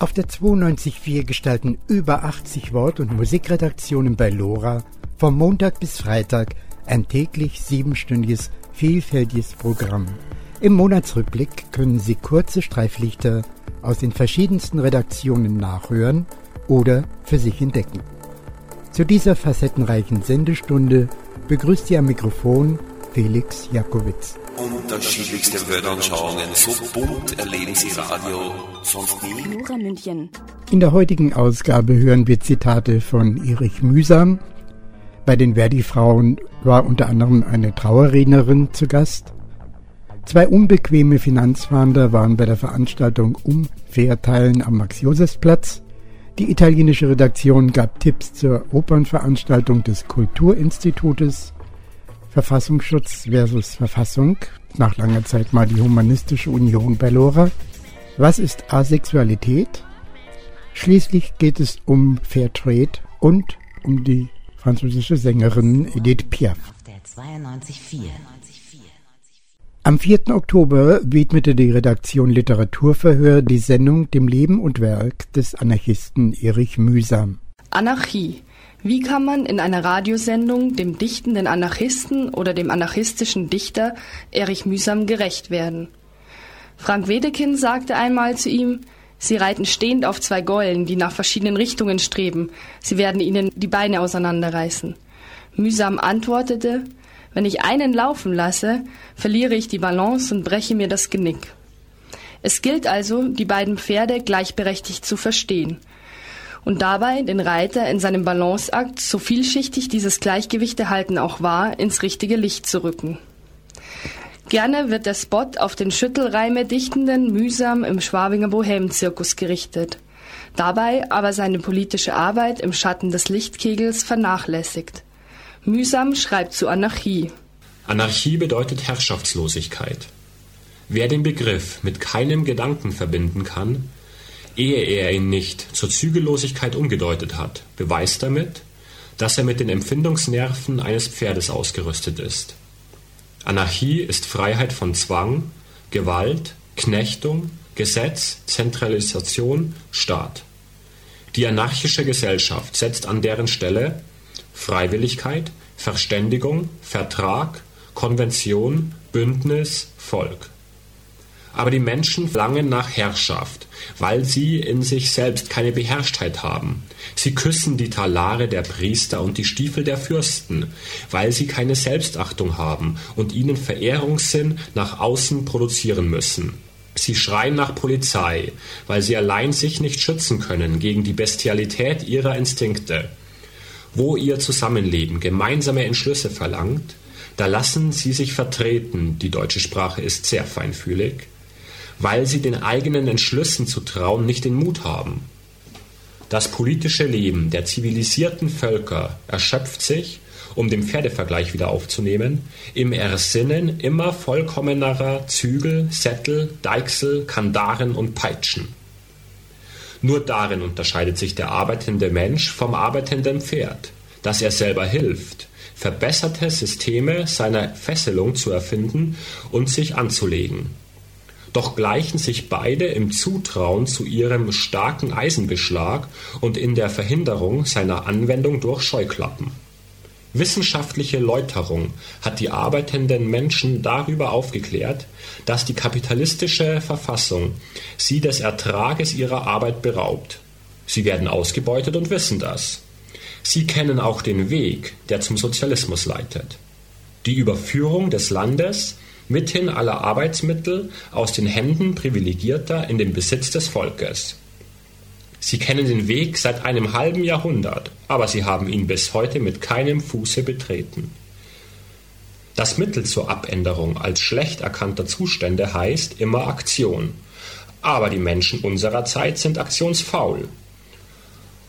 Auf der 92.4 gestalten über 80 Wort- und Musikredaktionen bei LoRa vom Montag bis Freitag ein täglich siebenstündiges, vielfältiges Programm. Im Monatsrückblick können Sie kurze Streiflichter aus den verschiedensten Redaktionen nachhören oder für sich entdecken. Zu dieser facettenreichen Sendestunde begrüßt Sie am Mikrofon Felix Jakowitz. Unterschiedlichste Weltanschauungen, so bunt erleben Sie Radio sonst nie. Nora München. In der heutigen Ausgabe hören wir Zitate von Erich Mühsam. Bei den Verdi-Frauen war unter anderem eine Trauerrednerin zu Gast. Zwei unbequeme Finanzfahnder waren bei der Veranstaltung Umverteilen am Max-Josefs-Platz. Die italienische Redaktion gab Tipps zur Opernveranstaltung des Kulturinstitutes. Verfassungsschutz versus Verfassung. Nach langer Zeit mal die Humanistische Union bei Lora. Was ist Asexualität? Schließlich geht es um Fairtrade und um die französische Sängerin Edith Piaf. Am 4. Oktober widmete die Redaktion Literaturverhör die Sendung dem Leben und Werk des Anarchisten Erich Mühsam. Anarchie. Wie kann man in einer Radiosendung dem dichtenden Anarchisten oder dem anarchistischen Dichter Erich Mühsam gerecht werden? Frank Wedekind sagte einmal zu ihm, Sie reiten stehend auf zwei Gäulen, die nach verschiedenen Richtungen streben. Sie werden ihnen die Beine auseinanderreißen. Mühsam antwortete, wenn ich einen laufen lasse, verliere ich die Balance und breche mir das Genick. Es gilt also, die beiden Pferde gleichberechtigt zu verstehen und dabei den Reiter in seinem Balanceakt, so vielschichtig dieses Gleichgewicht erhalten auch war, ins richtige Licht zu rücken. Gerne wird der Spot auf den Schüttelreime dichtenden mühsam im Schwabinger Bohemenzirkus gerichtet, dabei aber seine politische Arbeit im Schatten des Lichtkegels vernachlässigt. Mühsam schreibt zu Anarchie. Anarchie bedeutet Herrschaftslosigkeit. Wer den Begriff mit keinem Gedanken verbinden kann, ehe er ihn nicht zur Zügellosigkeit umgedeutet hat, beweist damit, dass er mit den Empfindungsnerven eines Pferdes ausgerüstet ist. Anarchie ist Freiheit von Zwang, Gewalt, Knechtung, Gesetz, Zentralisation, Staat. Die anarchische Gesellschaft setzt an deren Stelle Freiwilligkeit, Verständigung, Vertrag, Konvention, Bündnis, Volk. Aber die Menschen verlangen nach Herrschaft, weil sie in sich selbst keine Beherrschtheit haben. Sie küssen die Talare der Priester und die Stiefel der Fürsten, weil sie keine Selbstachtung haben und ihnen Verehrungssinn nach außen produzieren müssen. Sie schreien nach Polizei, weil sie allein sich nicht schützen können gegen die Bestialität ihrer Instinkte wo ihr Zusammenleben gemeinsame Entschlüsse verlangt, da lassen sie sich vertreten, die deutsche Sprache ist sehr feinfühlig, weil sie den eigenen Entschlüssen zu trauen nicht den Mut haben. Das politische Leben der zivilisierten Völker erschöpft sich, um den Pferdevergleich wieder aufzunehmen, im Ersinnen immer vollkommenerer Zügel, Sättel, Deichsel, Kandaren und Peitschen. Nur darin unterscheidet sich der arbeitende Mensch vom arbeitenden Pferd, dass er selber hilft, verbesserte Systeme seiner Fesselung zu erfinden und sich anzulegen. Doch gleichen sich beide im Zutrauen zu ihrem starken Eisenbeschlag und in der Verhinderung seiner Anwendung durch Scheuklappen. Wissenschaftliche Läuterung hat die arbeitenden Menschen darüber aufgeklärt, dass die kapitalistische Verfassung sie des Ertrages ihrer Arbeit beraubt. Sie werden ausgebeutet und wissen das. Sie kennen auch den Weg, der zum Sozialismus leitet. Die Überführung des Landes mithin aller Arbeitsmittel aus den Händen Privilegierter in den Besitz des Volkes. Sie kennen den Weg seit einem halben Jahrhundert, aber sie haben ihn bis heute mit keinem Fuße betreten. Das Mittel zur Abänderung als schlecht erkannter Zustände heißt immer Aktion. Aber die Menschen unserer Zeit sind aktionsfaul.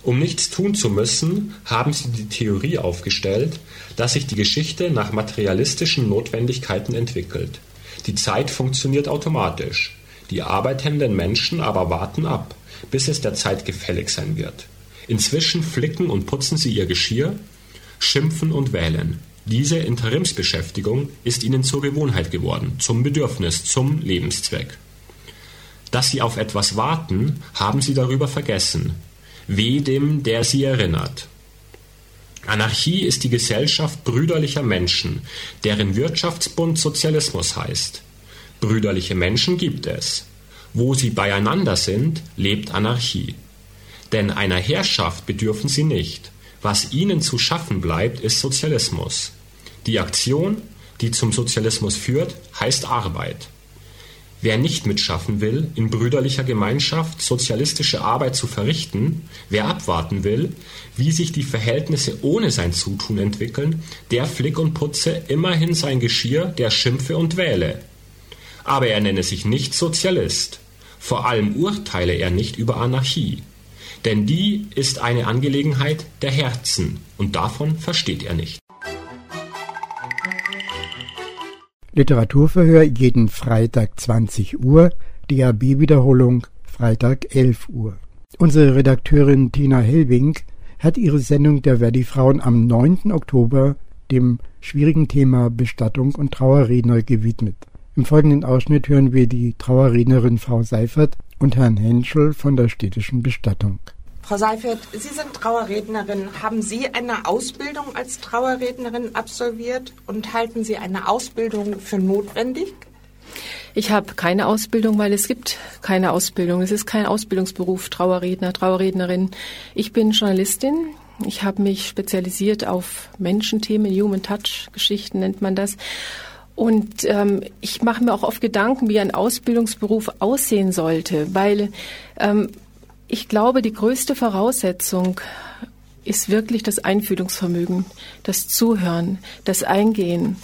Um nichts tun zu müssen, haben sie die Theorie aufgestellt, dass sich die Geschichte nach materialistischen Notwendigkeiten entwickelt. Die Zeit funktioniert automatisch. Die arbeitenden Menschen aber warten ab bis es der Zeit gefällig sein wird. Inzwischen flicken und putzen sie ihr Geschirr, schimpfen und wählen. Diese Interimsbeschäftigung ist ihnen zur Gewohnheit geworden, zum Bedürfnis, zum Lebenszweck. dass sie auf etwas warten, haben sie darüber vergessen. Weh dem, der sie erinnert. Anarchie ist die Gesellschaft brüderlicher Menschen, deren Wirtschaftsbund Sozialismus heißt. Brüderliche Menschen gibt es. Wo sie beieinander sind, lebt Anarchie. Denn einer Herrschaft bedürfen sie nicht. Was ihnen zu schaffen bleibt, ist Sozialismus. Die Aktion, die zum Sozialismus führt, heißt Arbeit. Wer nicht mitschaffen will, in brüderlicher Gemeinschaft sozialistische Arbeit zu verrichten, wer abwarten will, wie sich die Verhältnisse ohne sein Zutun entwickeln, der flick und putze immerhin sein Geschirr, der schimpfe und wähle. Aber er nenne sich nicht Sozialist. Vor allem urteile er nicht über Anarchie. Denn die ist eine Angelegenheit der Herzen, und davon versteht er nicht. Literaturverhör jeden Freitag 20 Uhr, DAB-Wiederholung Freitag 11 Uhr. Unsere Redakteurin Tina Helwing hat ihre Sendung der Verdi-Frauen am 9. Oktober dem schwierigen Thema Bestattung und Trauerredner gewidmet. Im folgenden Ausschnitt hören wir die Trauerrednerin Frau Seifert und Herrn Henschel von der städtischen Bestattung. Frau Seifert, Sie sind Trauerrednerin. Haben Sie eine Ausbildung als Trauerrednerin absolviert und halten Sie eine Ausbildung für notwendig? Ich habe keine Ausbildung, weil es gibt keine Ausbildung. Es ist kein Ausbildungsberuf, Trauerredner, Trauerrednerin. Ich bin Journalistin. Ich habe mich spezialisiert auf Menschenthemen, Human Touch Geschichten nennt man das. Und ähm, ich mache mir auch oft Gedanken, wie ein Ausbildungsberuf aussehen sollte, weil ähm, ich glaube, die größte Voraussetzung ist wirklich das Einfühlungsvermögen, das Zuhören, das Eingehen,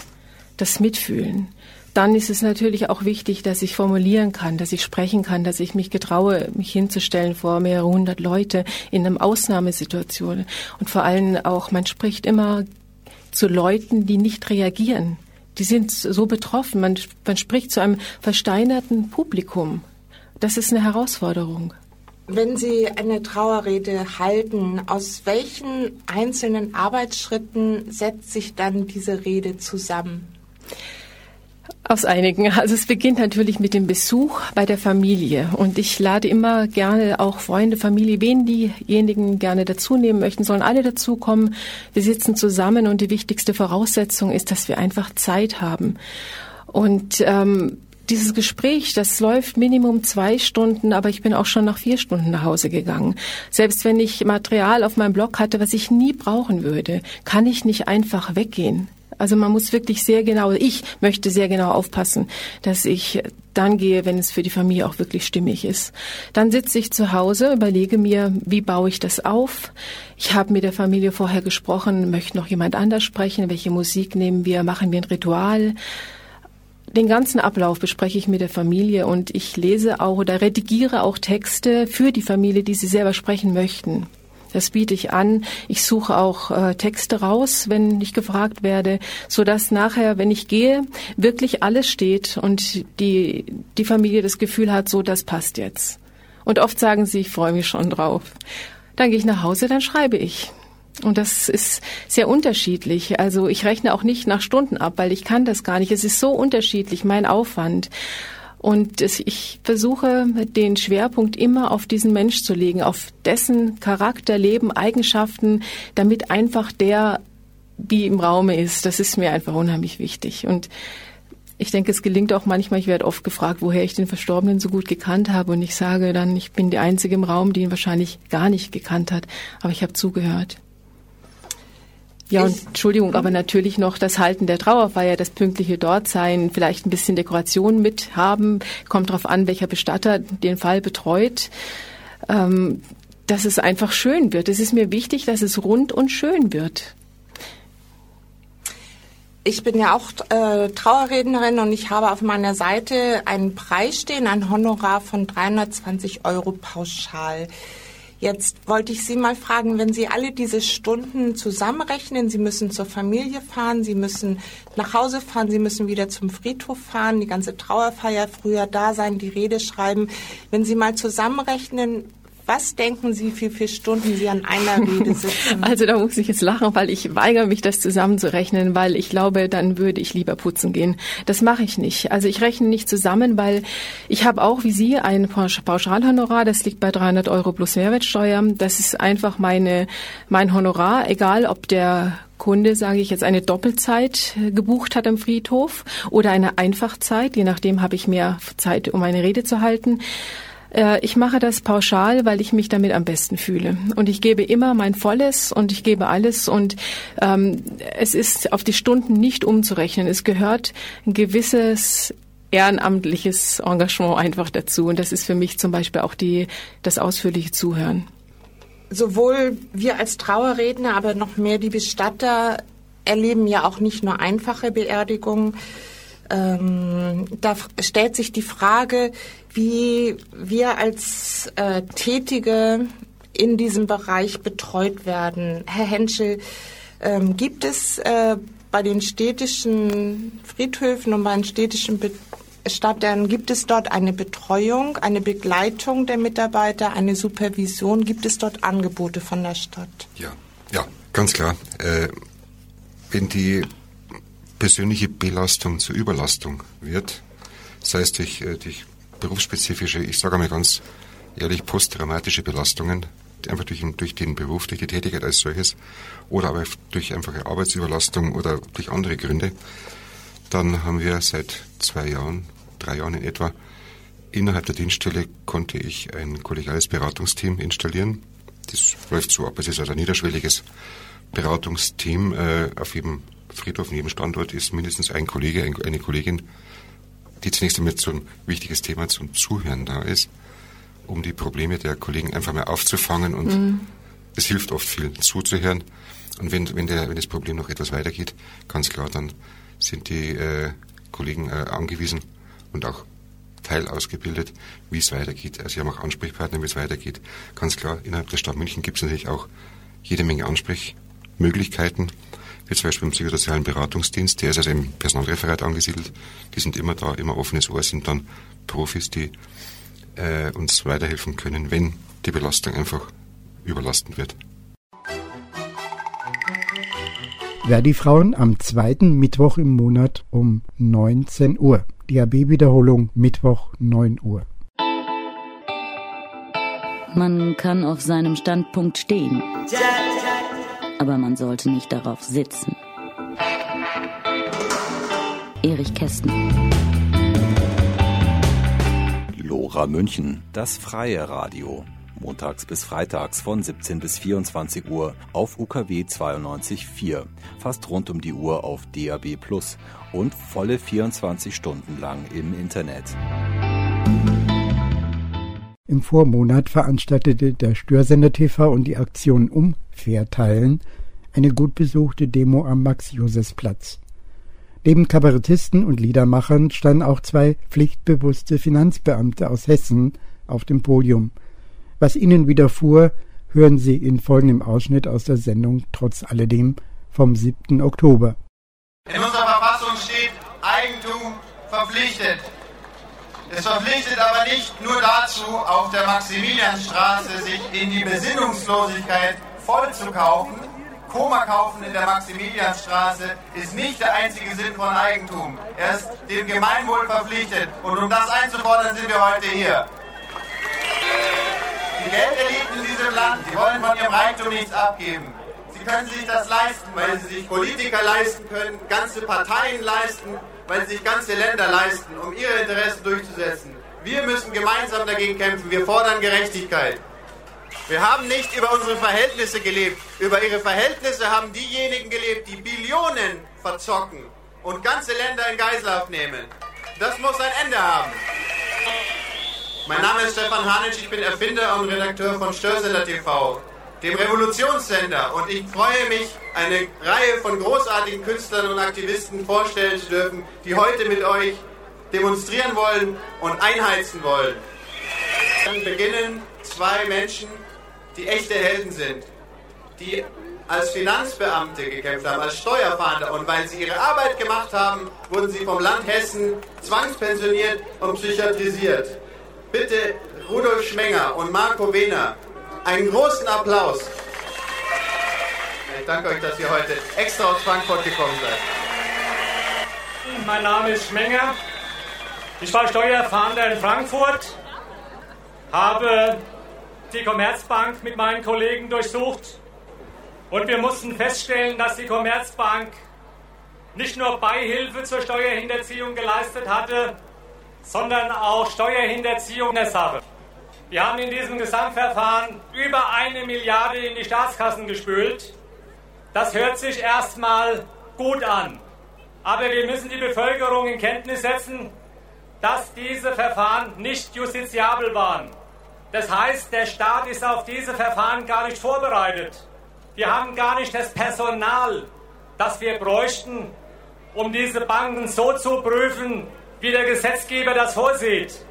das Mitfühlen. Dann ist es natürlich auch wichtig, dass ich formulieren kann, dass ich sprechen kann, dass ich mich getraue, mich hinzustellen vor mehrere hundert Leute in einer Ausnahmesituation. Und vor allem auch, man spricht immer zu Leuten, die nicht reagieren. Die sind so betroffen. Man, man spricht zu einem versteinerten Publikum. Das ist eine Herausforderung. Wenn Sie eine Trauerrede halten, aus welchen einzelnen Arbeitsschritten setzt sich dann diese Rede zusammen? Aus einigen. Also es beginnt natürlich mit dem Besuch bei der Familie. Und ich lade immer gerne auch Freunde, Familie, wen diejenigen gerne dazu nehmen möchten, sollen alle dazukommen. Wir sitzen zusammen und die wichtigste Voraussetzung ist, dass wir einfach Zeit haben. Und ähm, dieses Gespräch, das läuft Minimum zwei Stunden, aber ich bin auch schon nach vier Stunden nach Hause gegangen. Selbst wenn ich Material auf meinem Blog hatte, was ich nie brauchen würde, kann ich nicht einfach weggehen. Also man muss wirklich sehr genau, ich möchte sehr genau aufpassen, dass ich dann gehe, wenn es für die Familie auch wirklich stimmig ist. Dann sitze ich zu Hause, überlege mir, wie baue ich das auf. Ich habe mit der Familie vorher gesprochen, möchte noch jemand anders sprechen, welche Musik nehmen wir, machen wir ein Ritual den ganzen Ablauf bespreche ich mit der Familie und ich lese auch oder redigiere auch Texte für die Familie, die sie selber sprechen möchten. Das biete ich an. Ich suche auch äh, Texte raus, wenn ich gefragt werde, so dass nachher, wenn ich gehe, wirklich alles steht und die, die Familie das Gefühl hat, so, das passt jetzt. Und oft sagen sie, ich freue mich schon drauf. Dann gehe ich nach Hause, dann schreibe ich. Und das ist sehr unterschiedlich. Also ich rechne auch nicht nach Stunden ab, weil ich kann das gar nicht. Es ist so unterschiedlich, mein Aufwand. Und ich versuche, den Schwerpunkt immer auf diesen Mensch zu legen, auf dessen Charakter, Leben, Eigenschaften, damit einfach der wie im Raume ist. Das ist mir einfach unheimlich wichtig. Und ich denke, es gelingt auch manchmal, ich werde oft gefragt, woher ich den Verstorbenen so gut gekannt habe. Und ich sage dann, ich bin die Einzige im Raum, die ihn wahrscheinlich gar nicht gekannt hat. Aber ich habe zugehört. Ja, und Entschuldigung, aber natürlich noch das Halten der Trauerfeier, das pünktliche Dortsein, vielleicht ein bisschen Dekoration mit haben, kommt darauf an, welcher Bestatter den Fall betreut. Ähm, dass es einfach schön wird. Es ist mir wichtig, dass es rund und schön wird. Ich bin ja auch äh, Trauerrednerin und ich habe auf meiner Seite einen Preis stehen, ein Honorar von 320 Euro pauschal. Jetzt wollte ich Sie mal fragen, wenn Sie alle diese Stunden zusammenrechnen, Sie müssen zur Familie fahren, Sie müssen nach Hause fahren, Sie müssen wieder zum Friedhof fahren, die ganze Trauerfeier früher da sein, die Rede schreiben. Wenn Sie mal zusammenrechnen, Was denken Sie, wie viele Stunden Sie an einer Rede sitzen? Also da muss ich jetzt lachen, weil ich weigere mich, das zusammenzurechnen, weil ich glaube, dann würde ich lieber putzen gehen. Das mache ich nicht. Also ich rechne nicht zusammen, weil ich habe auch wie Sie ein Pauschalhonorar, das liegt bei 300 Euro plus Mehrwertsteuer. Das ist einfach meine, mein Honorar, egal ob der Kunde, sage ich jetzt, eine Doppelzeit gebucht hat am Friedhof oder eine Einfachzeit. Je nachdem habe ich mehr Zeit, um eine Rede zu halten. Äh, ich mache das pauschal, weil ich mich damit am besten fühle. Und ich gebe immer mein Volles und ich gebe alles. Und ähm, es ist auf die Stunden nicht umzurechnen. Es gehört ein gewisses ehrenamtliches Engagement einfach dazu. Und das ist für mich zum Beispiel auch die, das ausführliche Zuhören sowohl wir als Trauerredner, aber noch mehr die Bestatter erleben ja auch nicht nur einfache Beerdigungen. Ähm, da stellt sich die Frage, wie wir als äh, Tätige in diesem Bereich betreut werden. Herr Henschel, ähm, gibt es äh, bei den städtischen Friedhöfen und bei den städtischen Be Stadt, dann gibt es dort eine Betreuung, eine Begleitung der Mitarbeiter, eine Supervision. Gibt es dort Angebote von der Stadt? Ja, ja, ganz klar. Äh, wenn die persönliche Belastung zur Überlastung wird, sei es durch, äh, durch berufsspezifische, ich sage einmal ganz ehrlich, posttraumatische Belastungen, einfach durch, durch den Beruf, durch die Tätigkeit als solches, oder aber durch einfache Arbeitsüberlastung oder durch andere Gründe, dann haben wir seit zwei Jahren drei Jahren in etwa, innerhalb der Dienststelle konnte ich ein kollegiales Beratungsteam installieren. Das läuft so ab, es ist also ein niederschwelliges Beratungsteam. Äh, auf jedem Friedhof, in jedem Standort ist mindestens ein Kollege, eine Kollegin, die zunächst einmal so ein wichtiges Thema zum Zuhören da ist, um die Probleme der Kollegen einfach mal aufzufangen und mhm. es hilft oft viel zuzuhören. Und wenn, wenn, der, wenn das Problem noch etwas weitergeht, ganz klar, dann sind die äh, Kollegen äh, angewiesen, und auch teilausgebildet, wie es weitergeht. Also Sie haben auch Ansprechpartner, wie es weitergeht. Ganz klar, innerhalb der Stadt München gibt es natürlich auch jede Menge Ansprechmöglichkeiten, wie zum Beispiel im psychosozialen Beratungsdienst, der ist also im Personalreferat angesiedelt. Die sind immer da, immer offenes Ohr, sind dann Profis, die äh, uns weiterhelfen können, wenn die Belastung einfach überlastend wird. Verdi-Frauen am zweiten Mittwoch im Monat um 19 Uhr. DAB-Wiederholung Mittwoch 9 Uhr. Man kann auf seinem Standpunkt stehen, aber man sollte nicht darauf sitzen. Erich Kästen. Lora München, das freie Radio montags bis freitags von 17 bis 24 Uhr auf UKW 92.4, fast rund um die Uhr auf DAB Plus und volle 24 Stunden lang im Internet. Im Vormonat veranstaltete der Störsender TV und die Aktion Umverteilen eine gut besuchte Demo am Max-Josefs-Platz. Neben Kabarettisten und Liedermachern standen auch zwei pflichtbewusste Finanzbeamte aus Hessen auf dem Podium – was ihnen widerfuhr, hören Sie in folgendem Ausschnitt aus der Sendung Trotz alledem vom 7. Oktober. In unserer Verfassung steht Eigentum verpflichtet. Es verpflichtet aber nicht nur dazu, auf der Maximilianstraße sich in die Besinnungslosigkeit voll zu kaufen. Koma kaufen in der Maximilianstraße ist nicht der einzige Sinn von Eigentum. Er ist dem Gemeinwohl verpflichtet. Und um das einzufordern, sind wir heute hier. Die Geldeliten in diesem Land, die wollen von ihrem Reichtum nichts abgeben. Sie können sich das leisten, weil sie sich Politiker leisten können, ganze Parteien leisten, weil sie sich ganze Länder leisten, um ihre Interessen durchzusetzen. Wir müssen gemeinsam dagegen kämpfen. Wir fordern Gerechtigkeit. Wir haben nicht über unsere Verhältnisse gelebt. Über ihre Verhältnisse haben diejenigen gelebt, die Billionen verzocken und ganze Länder in Geiselhaft nehmen. Das muss ein Ende haben. Mein Name ist Stefan Hanitsch, ich bin Erfinder und Redakteur von Störsender TV, dem Revolutionssender. Und ich freue mich, eine Reihe von großartigen Künstlern und Aktivisten vorstellen zu dürfen, die heute mit euch demonstrieren wollen und einheizen wollen. Dann beginnen zwei Menschen, die echte Helden sind, die als Finanzbeamte gekämpft haben, als Steuerfahnder. Und weil sie ihre Arbeit gemacht haben, wurden sie vom Land Hessen zwangspensioniert und psychiatrisiert bitte Rudolf Schmenger und Marco Wehner einen großen Applaus. Ich danke euch, dass ihr heute extra aus Frankfurt gekommen seid. Mein Name ist Schmenger. Ich war Steuerfahnder in Frankfurt, habe die Commerzbank mit meinen Kollegen durchsucht und wir mussten feststellen, dass die Commerzbank nicht nur Beihilfe zur Steuerhinterziehung geleistet hatte, sondern auch Steuerhinterziehung in der Sache. Wir haben in diesem Gesamtverfahren über eine Milliarde in die Staatskassen gespült. Das hört sich erstmal gut an. Aber wir müssen die Bevölkerung in Kenntnis setzen, dass diese Verfahren nicht justiziabel waren. Das heißt, der Staat ist auf diese Verfahren gar nicht vorbereitet. Wir haben gar nicht das Personal, das wir bräuchten, um diese Banken so zu prüfen, wie der Gesetzgeber das vorsieht.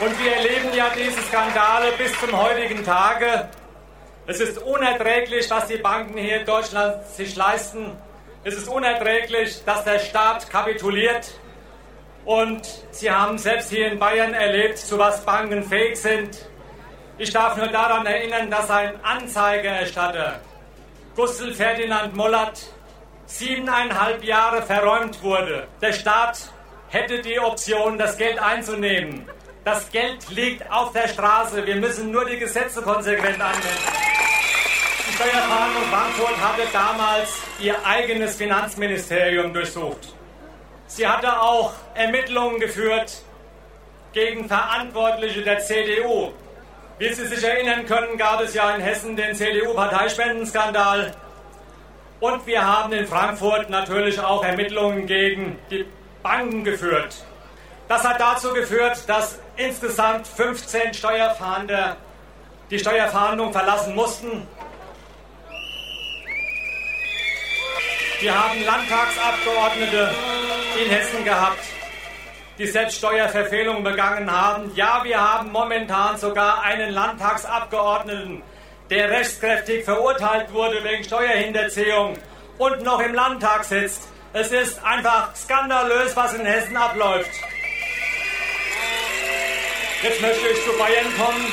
Und wir erleben ja diese Skandale bis zum heutigen Tage. Es ist unerträglich, was die Banken hier in Deutschland sich leisten. Es ist unerträglich, dass der Staat kapituliert. Und Sie haben selbst hier in Bayern erlebt, zu was Banken fähig sind. Ich darf nur daran erinnern, dass ein Anzeigerstatter, Gustl Ferdinand Mollert, siebeneinhalb Jahre verräumt wurde. Der Staat hätte die Option, das Geld einzunehmen. Das Geld liegt auf der Straße. Wir müssen nur die Gesetze konsequent anwenden. Die Steuerfahndung Frankfurt hatte damals ihr eigenes Finanzministerium durchsucht. Sie hatte auch Ermittlungen geführt gegen Verantwortliche der CDU. Wie Sie sich erinnern können, gab es ja in Hessen den CDU-Parteispendenskandal. Und wir haben in Frankfurt natürlich auch Ermittlungen gegen die Banken geführt. Das hat dazu geführt, dass insgesamt 15 Steuerfahnder die Steuerfahndung verlassen mussten. Wir haben Landtagsabgeordnete in Hessen gehabt, die selbst Steuerverfehlungen begangen haben. Ja, wir haben momentan sogar einen Landtagsabgeordneten, der rechtskräftig verurteilt wurde wegen Steuerhinterziehung und noch im Landtag sitzt. Es ist einfach skandalös, was in Hessen abläuft. Jetzt möchte ich zu Bayern kommen,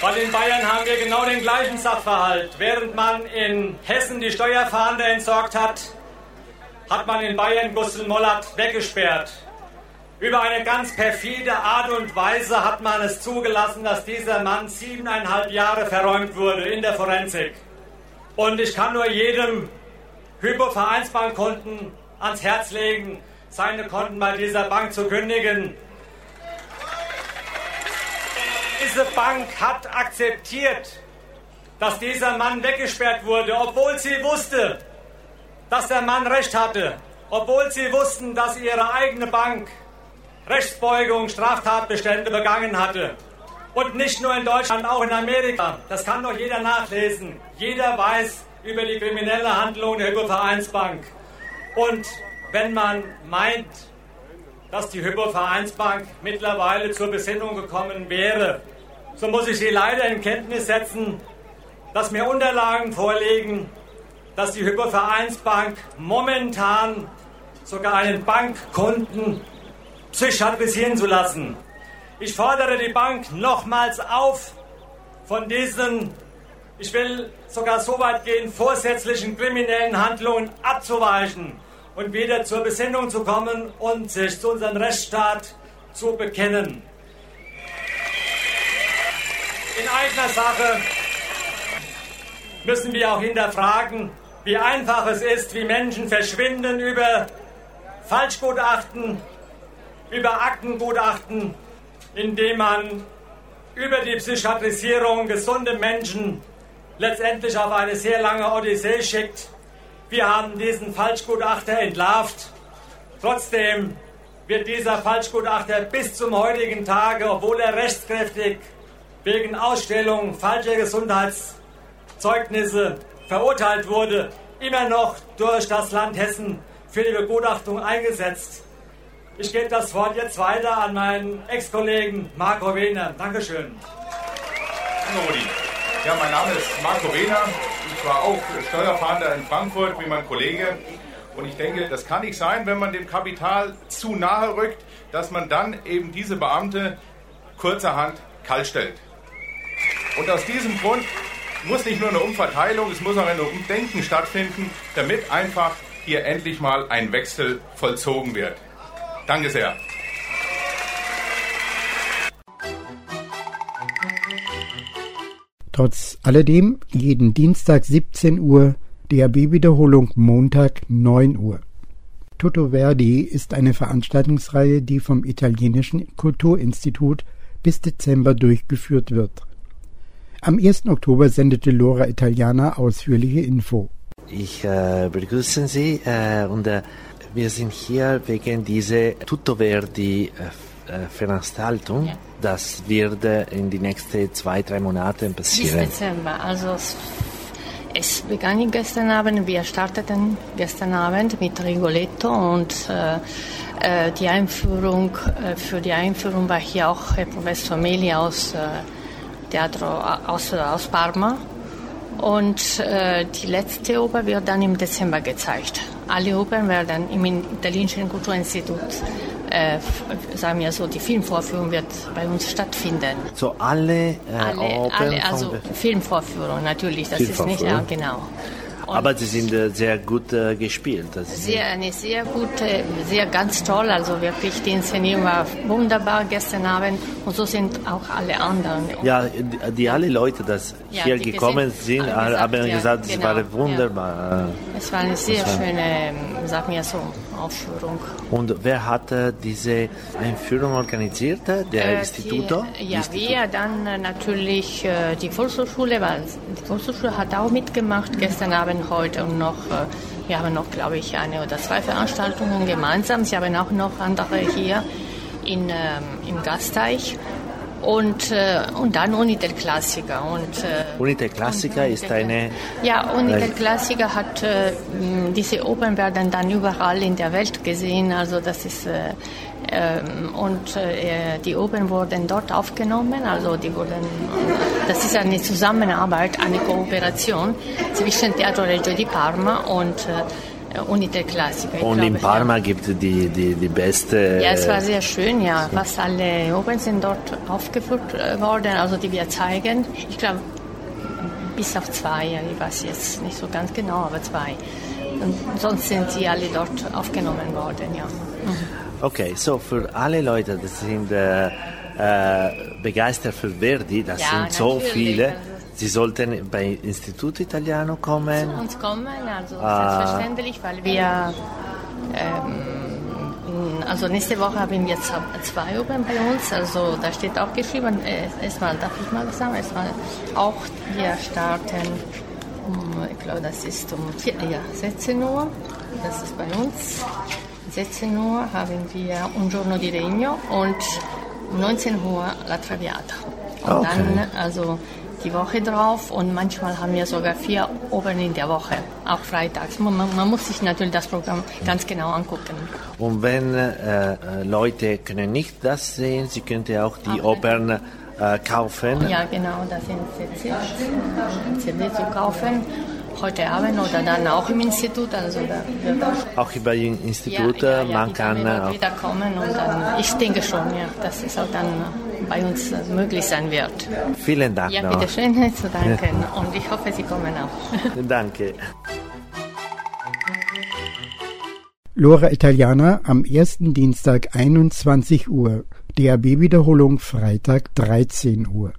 weil in Bayern haben wir genau den gleichen Sachverhalt. Während man in Hessen die Steuerfahnder entsorgt hat, hat man in Bayern Gustl Mollert weggesperrt. Über eine ganz perfide Art und Weise hat man es zugelassen, dass dieser Mann siebeneinhalb Jahre verräumt wurde in der Forensik. Und ich kann nur jedem Hypo-Vereinsbankkunden ans Herz legen, seine Konten bei dieser Bank zu kündigen. Diese Bank hat akzeptiert, dass dieser Mann weggesperrt wurde, obwohl sie wusste, dass der Mann recht hatte, obwohl sie wussten, dass ihre eigene Bank Rechtsbeugung, Straftatbestände begangen hatte. Und nicht nur in Deutschland, auch in Amerika. Das kann doch jeder nachlesen. Jeder weiß über die kriminelle Handlung der Hypovereinsbank. Und wenn man meint, dass die Hypovereinsbank mittlerweile zur Besinnung gekommen wäre, so muss ich Sie leider in Kenntnis setzen, dass mir Unterlagen vorliegen, dass die Hypovereinsbank momentan sogar einen Bankkunden psychiatrisieren zu lassen. Ich fordere die Bank nochmals auf, von diesen, ich will sogar so weit gehen, vorsätzlichen kriminellen Handlungen abzuweichen und wieder zur Besinnung zu kommen und sich zu unserem Rechtsstaat zu bekennen. In eigener Sache müssen wir auch hinterfragen, wie einfach es ist, wie Menschen verschwinden über Falschgutachten, über Aktengutachten, indem man über die Psychiatrisierung gesunde Menschen letztendlich auf eine sehr lange Odyssee schickt. Wir haben diesen Falschgutachter entlarvt. Trotzdem wird dieser Falschgutachter bis zum heutigen Tage, obwohl er rechtskräftig wegen Ausstellung falscher Gesundheitszeugnisse verurteilt wurde, immer noch durch das Land Hessen für die Begutachtung eingesetzt. Ich gebe das Wort jetzt weiter an meinen Ex-Kollegen Marco Wehner. Dankeschön. Hallo Ja, mein Name ist Marco Wehner. Ich war auch Steuerfahnder in Frankfurt wie mein Kollege. Und ich denke, das kann nicht sein, wenn man dem Kapital zu nahe rückt, dass man dann eben diese Beamte kurzerhand kalt stellt. Und aus diesem Grund muss nicht nur eine Umverteilung, es muss auch ein Umdenken stattfinden, damit einfach hier endlich mal ein Wechsel vollzogen wird. Danke sehr. Trotz alledem jeden Dienstag 17 Uhr, DAB-Wiederholung Montag 9 Uhr. Tutto Verdi ist eine Veranstaltungsreihe, die vom italienischen Kulturinstitut bis Dezember durchgeführt wird. Am 1. Oktober sendete Lora Italiana ausführliche Info. Ich äh, begrüße Sie äh, und äh, wir sind hier wegen dieser Tutto Verdi äh, Veranstaltung. Ja. Das wird äh, in die nächsten zwei, drei Monate passieren. Bis Dezember, also es begann gestern Abend, wir starteten gestern Abend mit Rigoletto und äh, die Einführung, äh, für die Einführung war hier auch Herr Professor Meli aus äh, Teatro aus, aus Parma. Und äh, die letzte Oper wird dann im Dezember gezeigt. Alle Opern werden im Italienischen Kulturinstitut, äh, sagen wir so, die Filmvorführung wird bei uns stattfinden. So alle, äh, alle, Opern alle also Filmvorführung natürlich, das ist nicht, ja genau. Aber sie sind äh, sehr gut äh, gespielt. sehr, eine sehr gute, sehr ganz toll. Also wirklich, die Inszenierung war wunderbar gestern Abend und so sind auch alle anderen. Ja, die, die alle Leute, die ja, hier die gekommen sind, gesagt, haben ja, gesagt, es genau, war wunderbar. Ja. Es war eine sehr schöne, sag mir so, Aufführung. Und wer hat diese Einführung organisiert? Der äh, Institut? Ja, Institut? wir dann äh, natürlich äh, die Volkshochschule, weil die Volkshochschule hat auch mitgemacht gestern Abend, heute und noch. Äh, wir haben noch, glaube ich, eine oder zwei Veranstaltungen gemeinsam. Sie haben auch noch andere hier in, ähm, im Gasteich. Und, äh, und dann Unitel Klassiker. Und, äh, Unitel Klassiker ist eine... Ja, Unitel Klassiker hat, äh, diese Opern werden dann überall in der Welt gesehen, also das ist... Äh, ähm, und äh, die Opern wurden dort aufgenommen, also die wurden, das ist eine Zusammenarbeit, eine Kooperation zwischen Teatro Reggio di Parma und äh, Unite Klassiker. Und in Parma ja. gibt es die, die, die beste. Ja, es war sehr schön, ja. Fast alle Opern sind dort aufgeführt äh, worden, also die wir zeigen. Ich glaube, bis auf zwei, ich weiß jetzt nicht so ganz genau, aber zwei. Und sonst sind sie alle dort aufgenommen worden, ja. Mhm. Okay, so für alle Leute, die sind äh, äh, begeistert für Verdi, das ja, sind so viele. Sie sollten bei Instituto Italiano kommen? Zu uns kommen, also ah. selbstverständlich, weil wir, ähm, also nächste Woche haben wir zwei Opern bei uns, also da steht auch geschrieben, äh, erstmal, darf ich mal sagen, erstmal auch, wir starten um, ich glaube, das ist um ja, 16 Uhr, das ist bei uns. 16 Uhr haben wir Un giorno di regno und 19 Uhr La Traviata. Und okay. dann, also die Woche drauf und manchmal haben wir sogar vier Opern in der Woche, auch freitags. Man, man muss sich natürlich das Programm ganz genau angucken. Und wenn äh, Leute können nicht das sehen, sie könnten auch die Opern äh, kaufen. Ja, genau, das sind CDs, CD zu kaufen heute Abend oder dann auch im Institut. Also da auch bei dem Institut, ja, ja, ja, man kann auch wieder kommen und dann, ich denke schon, ja, dass es auch dann bei uns möglich sein wird. Vielen Dank. Ja, bitte schön zu danken und ich hoffe, Sie kommen auch. Danke. Lora Italiana am ersten Dienstag 21 Uhr. DAB-Wiederholung Freitag 13 Uhr.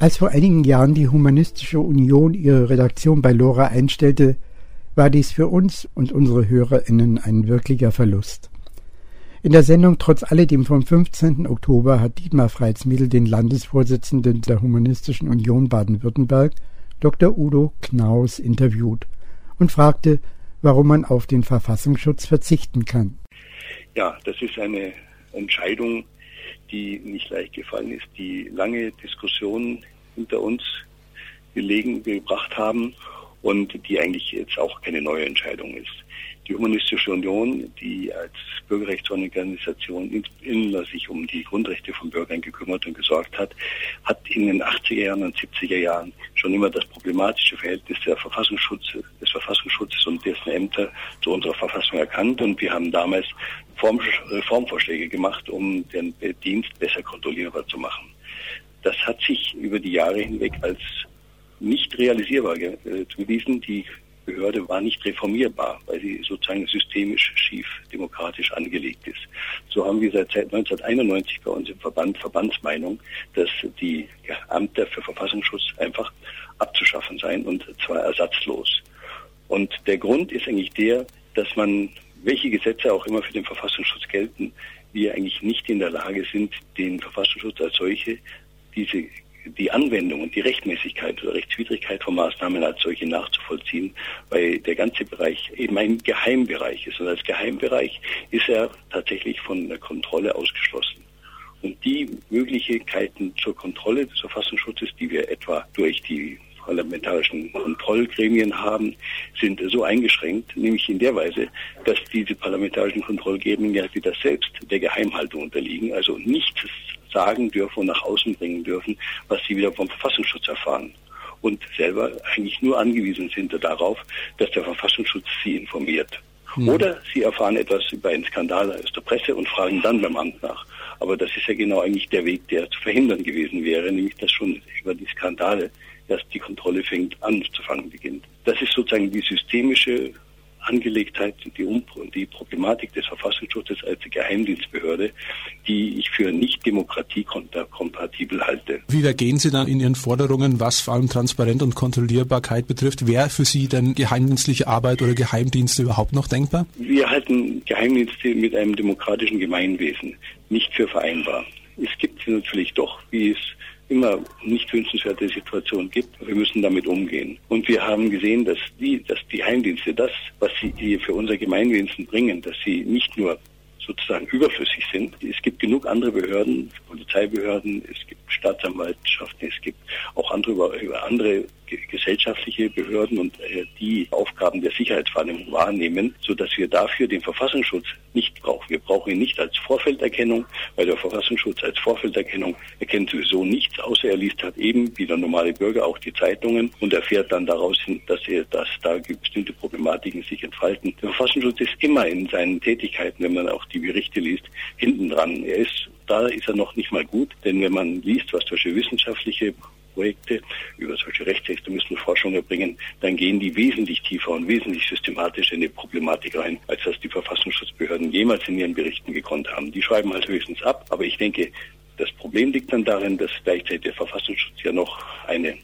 Als vor einigen Jahren die Humanistische Union ihre Redaktion bei Lora einstellte, war dies für uns und unsere HörerInnen ein wirklicher Verlust. In der Sendung Trotz alledem vom 15. Oktober hat Dietmar Freitsmiedel den Landesvorsitzenden der Humanistischen Union Baden-Württemberg, Dr. Udo Knaus, interviewt und fragte, warum man auf den Verfassungsschutz verzichten kann. Ja, das ist eine Entscheidung, die nicht leicht gefallen ist, die lange Diskussionen hinter uns gelegen gebracht haben und die eigentlich jetzt auch keine neue Entscheidung ist. Die Humanistische Union, die als Bürgerrechtsorganisation in sich um die Grundrechte von Bürgern gekümmert und gesorgt hat, hat in den 80er Jahren und 70er Jahren schon immer das problematische Verhältnis der Verfassungsschutz, des Verfassungsschutzes und dessen Ämter zu unserer Verfassung erkannt und wir haben damals Reformvorschläge gemacht, um den Dienst besser kontrollierbar zu machen. Das hat sich über die Jahre hinweg als nicht realisierbar. Äh, die Behörde war nicht reformierbar, weil sie sozusagen systemisch schief demokratisch angelegt ist. So haben wir seit 1991 bei uns im Verband Verbandsmeinung, dass die Ämter für Verfassungsschutz einfach abzuschaffen seien und zwar ersatzlos. Und der Grund ist eigentlich der, dass man, welche Gesetze auch immer für den Verfassungsschutz gelten, wir eigentlich nicht in der Lage sind, den Verfassungsschutz als solche diese die Anwendung und die Rechtmäßigkeit oder Rechtswidrigkeit von Maßnahmen als solche nachzuvollziehen, weil der ganze Bereich eben ein Geheimbereich ist. Und als Geheimbereich ist er tatsächlich von der Kontrolle ausgeschlossen. Und die Möglichkeiten zur Kontrolle des Verfassungsschutzes, die wir etwa durch die parlamentarischen Kontrollgremien haben, sind so eingeschränkt, nämlich in der Weise, dass diese parlamentarischen Kontrollgremien ja wieder selbst der Geheimhaltung unterliegen, also nichts sagen dürfen und nach außen bringen dürfen, was sie wieder vom Verfassungsschutz erfahren und selber eigentlich nur angewiesen sind darauf, dass der Verfassungsschutz sie informiert. Mhm. Oder sie erfahren etwas über einen Skandal aus der Presse und fragen dann beim Amt nach. Aber das ist ja genau eigentlich der Weg, der zu verhindern gewesen wäre, nämlich dass schon über die Skandale erst die Kontrolle fängt anzufangen beginnt. Das ist sozusagen die systemische Angelegtheit, die, um die Problematik des Verfassungsschutzes als Geheimdienstbehörde, die ich für nicht demokratiekompatibel halte. Wie gehen Sie dann in Ihren Forderungen, was vor allem Transparenz und Kontrollierbarkeit betrifft? Wäre für Sie denn geheimdienstliche Arbeit oder Geheimdienste überhaupt noch denkbar? Wir halten Geheimdienste mit einem demokratischen Gemeinwesen nicht für vereinbar. Es gibt sie natürlich doch, wie es immer nicht wünschenswerte Situationen gibt. Wir müssen damit umgehen. Und wir haben gesehen, dass die, dass die Heimdienste das, was sie hier für unser Gemeinwesen bringen, dass sie nicht nur sozusagen überflüssig sind. Es gibt genug andere Behörden, Polizeibehörden, es gibt Staatsanwaltschaften, es gibt auch andere, andere gesellschaftliche Behörden und äh, die Aufgaben der Sicherheitswahrnehmung wahrnehmen, sodass wir dafür den Verfassungsschutz nicht brauchen. Wir brauchen ihn nicht als Vorfelderkennung, weil der Verfassungsschutz als Vorfelderkennung erkennt sowieso nichts, außer er liest halt eben, wie der normale Bürger, auch die Zeitungen und erfährt dann daraus hin, dass er, dass da bestimmte Problematiken sich entfalten. Der Verfassungsschutz ist immer in seinen Tätigkeiten, wenn man auch die Berichte liest, hinten dran. Er ist da ist er noch nicht mal gut, denn wenn man liest, was solche wissenschaftliche Projekte über solche Rechtsextremismusforschung erbringen, dann gehen die wesentlich tiefer und wesentlich systematischer in die Problematik rein, als das die Verfassungsschutzbehörden jemals in ihren Berichten gekonnt haben. Die schreiben halt höchstens ab, aber ich denke, das Problem liegt dann darin, dass gleichzeitig der Verfassungsschutz ja noch eine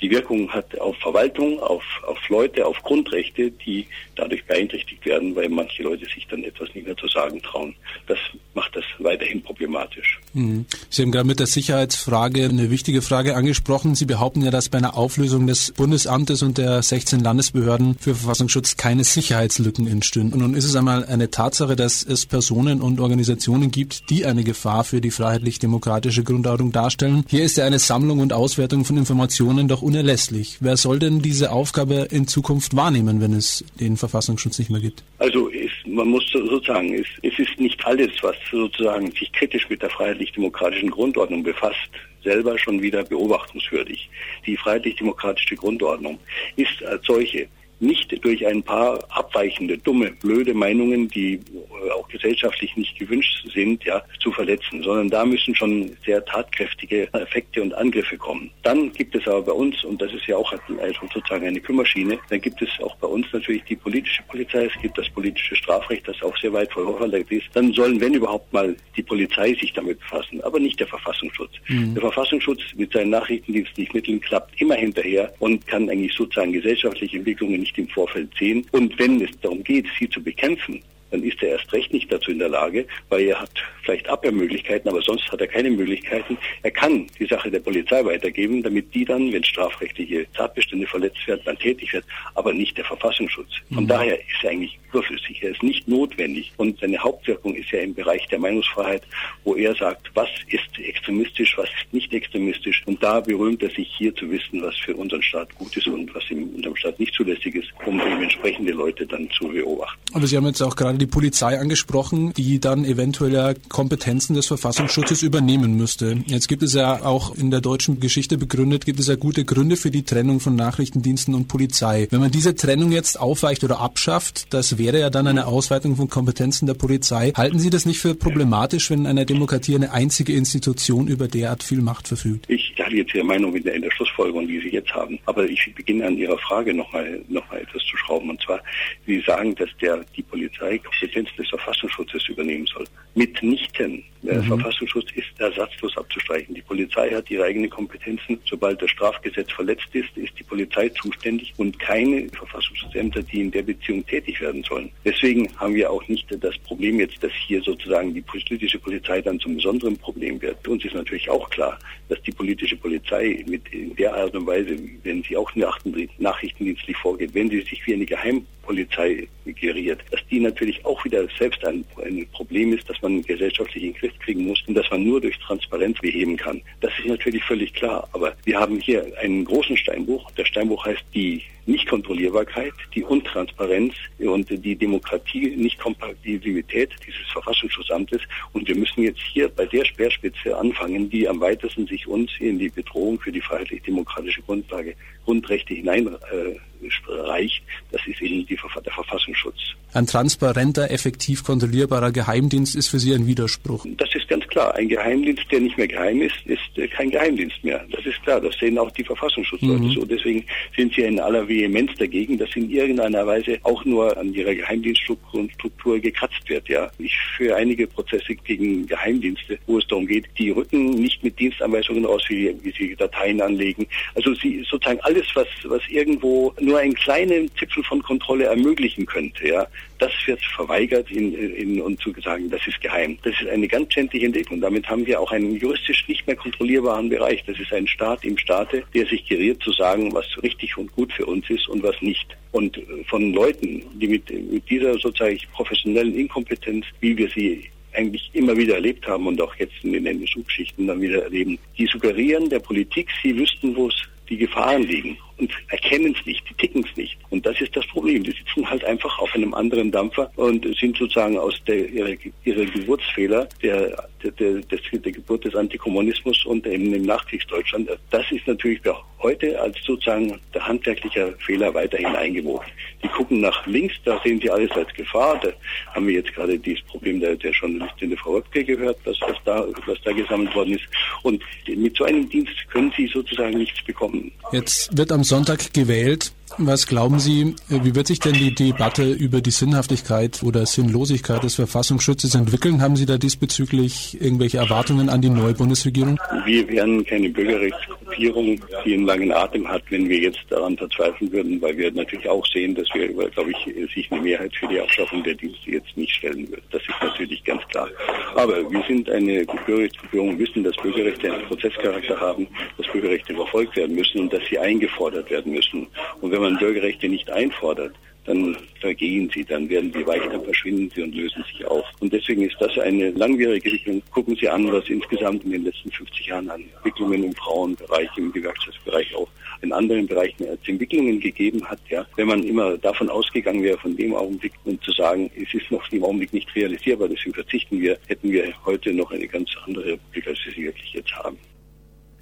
die Wirkung hat auf Verwaltung, auf, auf Leute, auf Grundrechte, die dadurch beeinträchtigt werden, weil manche Leute sich dann etwas nicht mehr zu sagen trauen. Das macht das weiterhin problematisch. Mhm. Sie haben gerade mit der Sicherheitsfrage eine wichtige Frage angesprochen. Sie behaupten ja, dass bei einer Auflösung des Bundesamtes und der 16 Landesbehörden für Verfassungsschutz keine Sicherheitslücken entstünden. Und nun ist es einmal eine Tatsache, dass es Personen und Organisationen gibt, die eine Gefahr für die freiheitlich-demokratische Grundordnung darstellen. Hier ist ja eine Sammlung und Auswertung von Informationen doch unerlässlich. Wer soll denn diese Aufgabe in Zukunft wahrnehmen, wenn es den Verfassungsschutz nicht mehr gibt? Also es, man muss sozusagen, es, es ist nicht alles, was sozusagen sich kritisch mit der freiheitlich-demokratischen Grundordnung befasst, selber schon wieder beobachtungswürdig. Die freiheitlich-demokratische Grundordnung ist als solche nicht durch ein paar abweichende, dumme, blöde Meinungen, die äh, auch gesellschaftlich nicht gewünscht sind, ja, zu verletzen, sondern da müssen schon sehr tatkräftige Effekte und Angriffe kommen. Dann gibt es aber bei uns, und das ist ja auch also sozusagen eine Kümmerschiene, dann gibt es auch bei uns natürlich die politische Polizei, es gibt das politische Strafrecht, das auch sehr weit verurteilt ist. Dann sollen, wenn überhaupt mal, die Polizei sich damit befassen, aber nicht der Verfassungsschutz. Mhm. Der Verfassungsschutz mit seinen nachrichtendienstlichen Mitteln klappt immer hinterher und kann eigentlich sozusagen gesellschaftliche Entwicklungen nicht im Vorfeld sehen. Und wenn es darum geht, sie zu bekämpfen, dann ist er erst recht nicht dazu in der Lage, weil er hat vielleicht Abwehrmöglichkeiten, aber sonst hat er keine Möglichkeiten. Er kann die Sache der Polizei weitergeben, damit die dann, wenn strafrechtliche Tatbestände verletzt werden, dann tätig wird, aber nicht der Verfassungsschutz. Von mhm. daher ist er eigentlich überflüssig. Er ist nicht notwendig und seine Hauptwirkung ist ja im Bereich der Meinungsfreiheit, wo er sagt, was ist extremistisch, was ist nicht extremistisch und da berühmt er sich hier zu wissen, was für unseren Staat gut ist und was in unserem Staat nicht zulässig ist, um eben entsprechende Leute dann zu beobachten. Aber Sie haben jetzt auch gerade die Polizei angesprochen, die dann eventuell Kompetenzen des Verfassungsschutzes übernehmen müsste. Jetzt gibt es ja auch in der deutschen Geschichte begründet, gibt es ja gute Gründe für die Trennung von Nachrichtendiensten und Polizei. Wenn man diese Trennung jetzt aufweicht oder abschafft, das wäre ja dann eine Ausweitung von Kompetenzen der Polizei. Halten Sie das nicht für problematisch, wenn in einer Demokratie eine einzige Institution über derart viel Macht verfügt? Ich teile jetzt Ihre Meinung in der, in der Schlussfolgerung, die Sie jetzt haben. Aber ich beginne an Ihrer Frage nochmal noch mal etwas zu schrauben. Und zwar, Sie sagen, dass der, die Polizei Kompetenz des Verfassungsschutzes übernehmen soll. Mitnichten. Der mhm. Verfassungsschutz ist ersatzlos abzustreichen. Die Polizei hat ihre eigenen Kompetenzen. Sobald das Strafgesetz verletzt ist, ist die Polizei zuständig und keine Verfassungsschutzämter, die in der Beziehung tätig werden sollen. Deswegen haben wir auch nicht das Problem jetzt, dass hier sozusagen die politische Polizei dann zum besonderen Problem wird. Uns ist natürlich auch klar, dass die politische Polizei mit in der Art und Weise, wenn sie auch nachrichtendienstlich vorgeht, wenn sie sich wie eine Geheimpolizei geriert, dass die natürlich auch wieder selbst ein, ein Problem ist, dass man gesellschaftlich in Griff kriegen muss und dass man nur durch Transparenz beheben kann. Das ist natürlich völlig klar. Aber wir haben hier einen großen Steinbruch. Der Steinbruch heißt die Nichtkontrollierbarkeit, die Untransparenz und die Demokratie, Nichtkompatibilität dieses Verfassungsschutzamtes. Und wir müssen jetzt hier bei der Speerspitze anfangen, die am weitesten sich uns in die Bedrohung für die freiheitlich-demokratische Grundlage, Grundrechte hineinreicht. Das ist eben die, der Verfassungsschutz. Ein transparenter, effektiv kontrollierbarer Geheimdienst ist für Sie ein Widerspruch. Das ist ganz klar. Ein Geheimdienst, der nicht mehr geheim ist, ist äh, kein Geheimdienst mehr. Das ist klar. Das sehen auch die Verfassungsschutzleute mhm. so. Deswegen sind sie in aller Vehemenz dagegen, dass in irgendeiner Weise auch nur an ihrer Geheimdienststruktur gekratzt wird. Ja, ich führe einige Prozesse gegen Geheimdienste, wo es darum geht, die rücken nicht mit Dienstanweisungen raus, wie, wie sie Dateien anlegen. Also sie sozusagen alles, was was irgendwo nur einen kleinen Zipfel von Kontrolle ermöglichen könnte. Ja, das wird verweigert in, in, und zu sagen, das ist geheim. Das ist eine ganz schändliche Entwicklung. Damit haben wir auch einen juristisch nicht mehr kontrollierbaren Bereich. Das ist ein Staat im Staate, der sich geriert zu sagen, was richtig und gut für uns ist und was nicht. Und von Leuten, die mit, mit dieser sozusagen professionellen Inkompetenz, wie wir sie eigentlich immer wieder erlebt haben und auch jetzt in den NSU-Geschichten dann wieder erleben, die suggerieren der Politik, sie wüssten, wo es die Gefahren liegen und erkennen es nicht, die ticken es nicht. Und das ist das Problem. Die sitzen halt einfach auf einem anderen Dampfer und sind sozusagen aus der, ihrer, ihrer Geburtsfehler der, der, der, der Geburt des Antikommunismus und im, im Nachkriegsdeutschland. Das ist natürlich heute als sozusagen der handwerkliche Fehler weiterhin eingewogen. Die gucken nach links, da sehen sie alles als Gefahr. Da haben wir jetzt gerade dieses Problem der, der Journalistin der Frau Röpke gehört, was, was, da, was da gesammelt worden ist. Und mit so einem Dienst können sie sozusagen nichts bekommen. Jetzt wird am Sonntag gewählt. Was glauben Sie, wie wird sich denn die Debatte über die Sinnhaftigkeit oder Sinnlosigkeit des Verfassungsschutzes entwickeln? Haben Sie da diesbezüglich irgendwelche Erwartungen an die neue Bundesregierung? Wir werden keine Bürgerrechtsgruppierung, die einen langen Atem hat, wenn wir jetzt daran verzweifeln würden, weil wir natürlich auch sehen, dass wir, glaube ich, sich eine Mehrheit für die Abschaffung der Dienste jetzt nicht stellen wird. Das ist natürlich ganz klar. Aber wir sind eine Bürgerrechtsgruppierung, wissen, dass Bürgerrechte einen Prozesscharakter haben, dass Bürgerrechte verfolgt werden müssen und dass sie eingefordert werden müssen. Und wenn man Bürgerrechte nicht einfordert, dann vergehen sie, dann werden sie weich, dann verschwinden sie und lösen sich auf. Und deswegen ist das eine langwierige Entwicklung. Gucken Sie an, was insgesamt in den letzten 50 Jahren an Entwicklungen im Frauenbereich, im Gewerkschaftsbereich auch in anderen Bereichen als Entwicklungen gegeben hat, ja, wenn man immer davon ausgegangen wäre, von dem Augenblick und zu sagen, es ist noch im Augenblick nicht realisierbar, deswegen verzichten wir, hätten wir heute noch eine ganz andere Republik, als wir sie wirklich jetzt haben.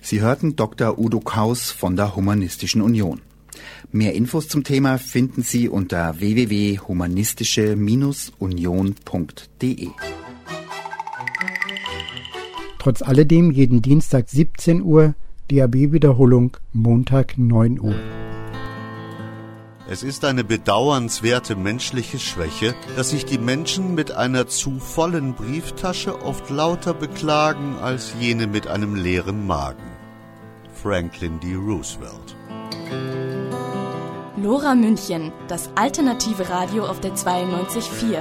Sie hörten Dr. Udo Kaus von der Humanistischen Union. Mehr Infos zum Thema finden Sie unter www.humanistische-union.de. Trotz alledem jeden Dienstag 17 Uhr, DAB-Wiederholung Montag 9 Uhr. Es ist eine bedauernswerte menschliche Schwäche, dass sich die Menschen mit einer zu vollen Brieftasche oft lauter beklagen als jene mit einem leeren Magen. Franklin D. Roosevelt. Lora München, das alternative Radio auf der 92.4.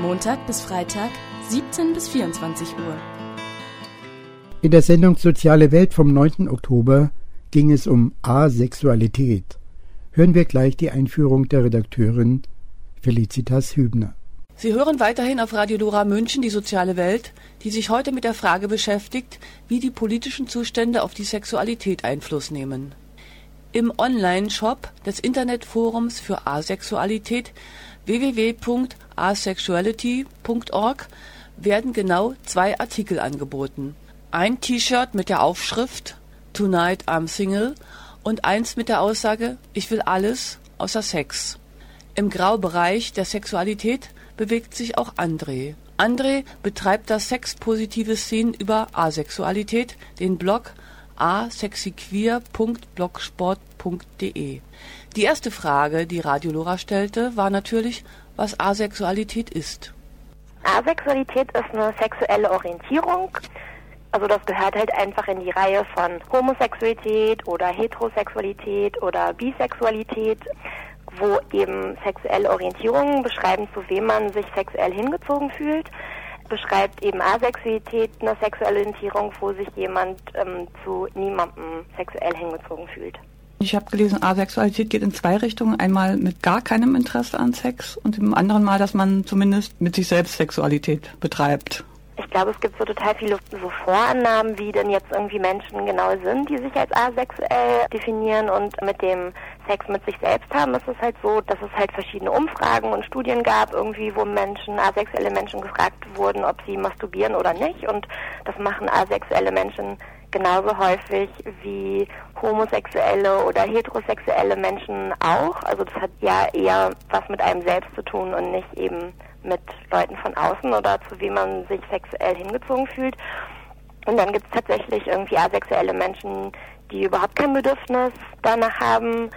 Montag bis Freitag, 17 bis 24 Uhr. In der Sendung Soziale Welt vom 9. Oktober ging es um Asexualität hören wir gleich die Einführung der Redakteurin Felicitas Hübner. Sie hören weiterhin auf Radio Dora München die soziale Welt, die sich heute mit der Frage beschäftigt, wie die politischen Zustände auf die Sexualität Einfluss nehmen. Im Online-Shop des Internetforums für Asexualität www.asexuality.org werden genau zwei Artikel angeboten. Ein T-Shirt mit der Aufschrift Tonight I'm Single und eins mit der Aussage, ich will alles außer Sex. Im Graubereich der Sexualität bewegt sich auch André. André betreibt das sexpositive Szenen über Asexualität, den Blog asexyqueer.blogsport.de. Die erste Frage, die Radio Lora stellte, war natürlich, was Asexualität ist. Asexualität ist eine sexuelle Orientierung, also das gehört halt einfach in die Reihe von Homosexualität oder Heterosexualität oder Bisexualität, wo eben sexuelle Orientierungen beschreiben, zu wem man sich sexuell hingezogen fühlt. Beschreibt eben Asexualität eine sexuelle Orientierung, wo sich jemand ähm, zu niemandem sexuell hingezogen fühlt. Ich habe gelesen, Asexualität geht in zwei Richtungen. Einmal mit gar keinem Interesse an Sex und im anderen Mal, dass man zumindest mit sich selbst Sexualität betreibt ich glaube, es gibt so total viele so Vorannahmen, wie denn jetzt irgendwie Menschen genau sind, die sich als asexuell definieren und mit dem Sex mit sich selbst haben, ist es halt so, dass es halt verschiedene Umfragen und Studien gab, irgendwie, wo Menschen, asexuelle Menschen gefragt wurden, ob sie masturbieren oder nicht. Und das machen asexuelle Menschen genauso häufig wie homosexuelle oder heterosexuelle Menschen auch. Also das hat ja eher was mit einem selbst zu tun und nicht eben mit Leuten von außen oder zu wem man sich sexuell hingezogen fühlt. Und dann gibt es tatsächlich irgendwie asexuelle Menschen, die überhaupt kein Bedürfnis danach haben,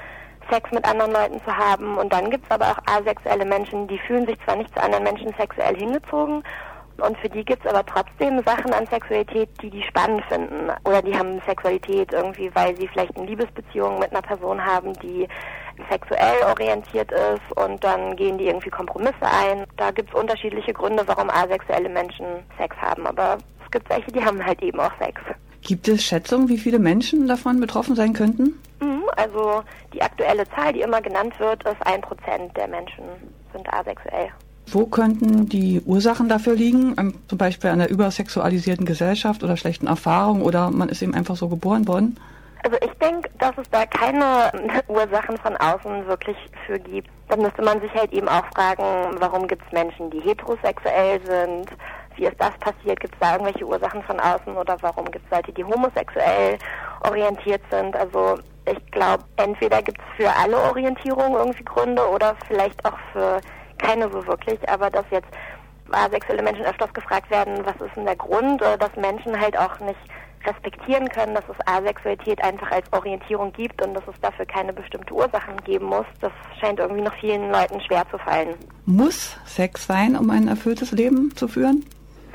Sex mit anderen Leuten zu haben. Und dann gibt es aber auch asexuelle Menschen, die fühlen sich zwar nicht zu anderen Menschen sexuell hingezogen, und für die gibt es aber trotzdem Sachen an Sexualität, die die spannend finden. Oder die haben Sexualität irgendwie, weil sie vielleicht eine Liebesbeziehung mit einer Person haben, die sexuell orientiert ist und dann gehen die irgendwie Kompromisse ein. Da gibt es unterschiedliche Gründe, warum asexuelle Menschen Sex haben. Aber es gibt welche, die haben halt eben auch Sex. Gibt es Schätzungen, wie viele Menschen davon betroffen sein könnten? Mhm, also die aktuelle Zahl, die immer genannt wird, ist ein Prozent der Menschen sind asexuell. Wo könnten die Ursachen dafür liegen? Ähm, zum Beispiel an der übersexualisierten Gesellschaft oder schlechten Erfahrungen oder man ist eben einfach so geboren worden? Also ich denke, dass es da keine Ursachen von außen wirklich für gibt. Dann müsste man sich halt eben auch fragen, warum gibt es Menschen, die heterosexuell sind? Wie ist das passiert? Gibt es da irgendwelche Ursachen von außen oder warum gibt es Leute, die homosexuell orientiert sind? Also ich glaube, entweder gibt es für alle Orientierungen irgendwie Gründe oder vielleicht auch für keine so wirklich, aber dass jetzt asexuelle Menschen öfters gefragt werden, was ist denn der Grund, dass Menschen halt auch nicht respektieren können, dass es Asexualität einfach als Orientierung gibt und dass es dafür keine bestimmte Ursachen geben muss, das scheint irgendwie noch vielen Leuten schwer zu fallen. Muss Sex sein, um ein erfülltes Leben zu führen?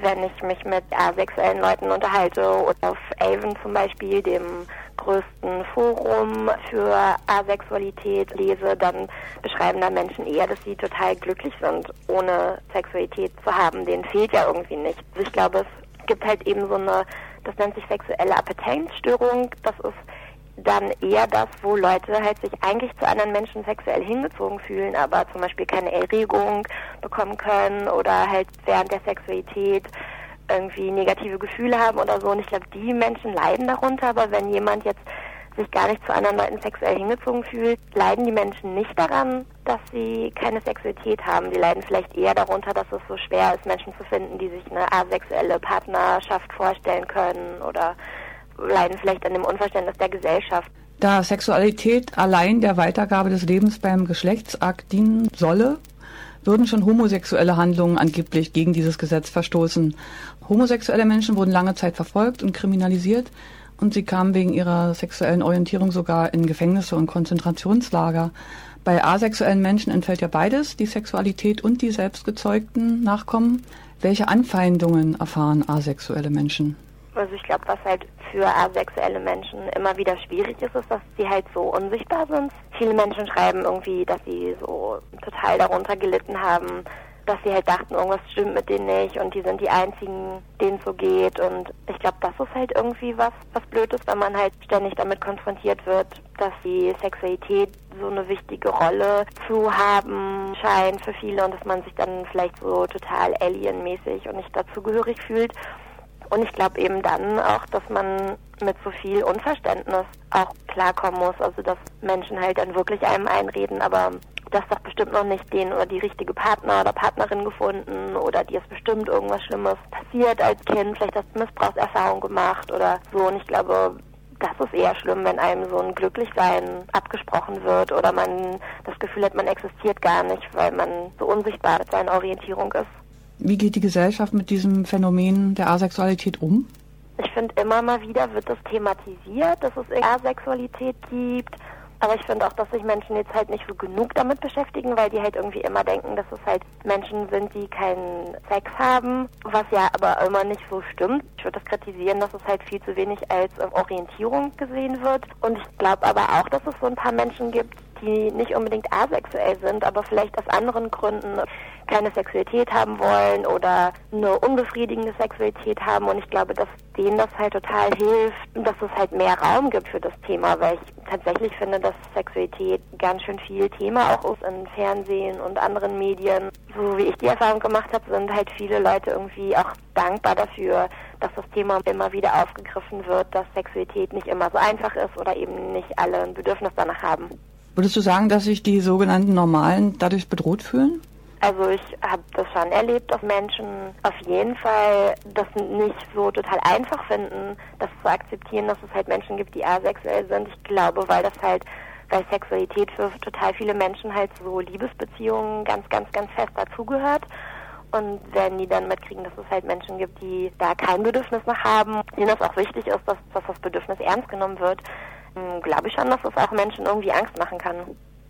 Wenn ich mich mit asexuellen Leuten unterhalte oder auf Avon zum Beispiel, dem größten Forum für Asexualität lese, dann beschreiben da Menschen eher, dass sie total glücklich sind, ohne Sexualität zu haben. Denen fehlt ja irgendwie nichts. Also ich glaube, es gibt halt eben so eine, das nennt sich sexuelle Appetenzstörung. Das ist dann eher das, wo Leute halt sich eigentlich zu anderen Menschen sexuell hingezogen fühlen, aber zum Beispiel keine Erregung bekommen können oder halt während der Sexualität irgendwie negative Gefühle haben oder so. Und ich glaube, die Menschen leiden darunter, aber wenn jemand jetzt sich gar nicht zu anderen Leuten sexuell hingezogen fühlt, leiden die Menschen nicht daran, dass sie keine Sexualität haben. Die leiden vielleicht eher darunter, dass es so schwer ist, Menschen zu finden, die sich eine asexuelle Partnerschaft vorstellen können oder leiden vielleicht an dem Unverständnis der Gesellschaft. Da Sexualität allein der Weitergabe des Lebens beim Geschlechtsakt dienen solle, würden schon homosexuelle Handlungen angeblich gegen dieses Gesetz verstoßen. Homosexuelle Menschen wurden lange Zeit verfolgt und kriminalisiert und sie kamen wegen ihrer sexuellen Orientierung sogar in Gefängnisse und Konzentrationslager. Bei asexuellen Menschen entfällt ja beides, die Sexualität und die selbstgezeugten Nachkommen. Welche Anfeindungen erfahren asexuelle Menschen? Also ich glaube, was halt für asexuelle Menschen immer wieder schwierig ist, ist, dass sie halt so unsichtbar sind. Viele Menschen schreiben irgendwie, dass sie so total darunter gelitten haben, dass sie halt dachten, irgendwas stimmt mit denen nicht und die sind die einzigen, denen so geht. Und ich glaube, das ist halt irgendwie was, was blöd ist, wenn man halt ständig damit konfrontiert wird, dass die Sexualität so eine wichtige Rolle zu haben scheint für viele und dass man sich dann vielleicht so total alienmäßig und nicht dazugehörig fühlt. Und ich glaube eben dann auch, dass man mit so viel Unverständnis auch klarkommen muss. Also dass Menschen halt dann wirklich einem einreden, aber das doch bestimmt noch nicht den oder die richtige Partner oder Partnerin gefunden oder dir ist bestimmt irgendwas Schlimmes passiert als Kind, vielleicht hast du Missbrauchserfahrung gemacht oder so. Und ich glaube, das ist eher schlimm, wenn einem so ein Glücklichsein abgesprochen wird oder man das Gefühl hat, man existiert gar nicht, weil man so unsichtbar mit seiner Orientierung ist. Wie geht die Gesellschaft mit diesem Phänomen der Asexualität um? Ich finde, immer mal wieder wird das thematisiert, dass es Asexualität gibt. Aber ich finde auch, dass sich Menschen jetzt halt nicht so genug damit beschäftigen, weil die halt irgendwie immer denken, dass es halt Menschen sind, die keinen Sex haben, was ja aber immer nicht so stimmt. Ich würde das kritisieren, dass es halt viel zu wenig als Orientierung gesehen wird. Und ich glaube aber auch, dass es so ein paar Menschen gibt, die nicht unbedingt asexuell sind, aber vielleicht aus anderen Gründen keine Sexualität haben wollen oder eine unbefriedigende Sexualität haben. Und ich glaube, dass denen das halt total hilft, dass es halt mehr Raum gibt für das Thema, weil ich tatsächlich finde, dass Sexualität ganz schön viel Thema auch ist im Fernsehen und anderen Medien. So wie ich die Erfahrung gemacht habe, sind halt viele Leute irgendwie auch dankbar dafür, dass das Thema immer wieder aufgegriffen wird, dass Sexualität nicht immer so einfach ist oder eben nicht alle ein Bedürfnis danach haben. Würdest du sagen, dass sich die sogenannten Normalen dadurch bedroht fühlen? Also ich habe das schon erlebt, dass Menschen auf jeden Fall das nicht so total einfach finden, das zu akzeptieren, dass es halt Menschen gibt, die asexuell sind. Ich glaube, weil das halt, weil Sexualität für total viele Menschen halt so Liebesbeziehungen ganz, ganz, ganz fest dazugehört. Und wenn die dann mitkriegen, dass es halt Menschen gibt, die da kein Bedürfnis nach haben, denen das auch wichtig ist, dass, dass das Bedürfnis ernst genommen wird, glaube ich schon, dass es auch Menschen irgendwie Angst machen kann.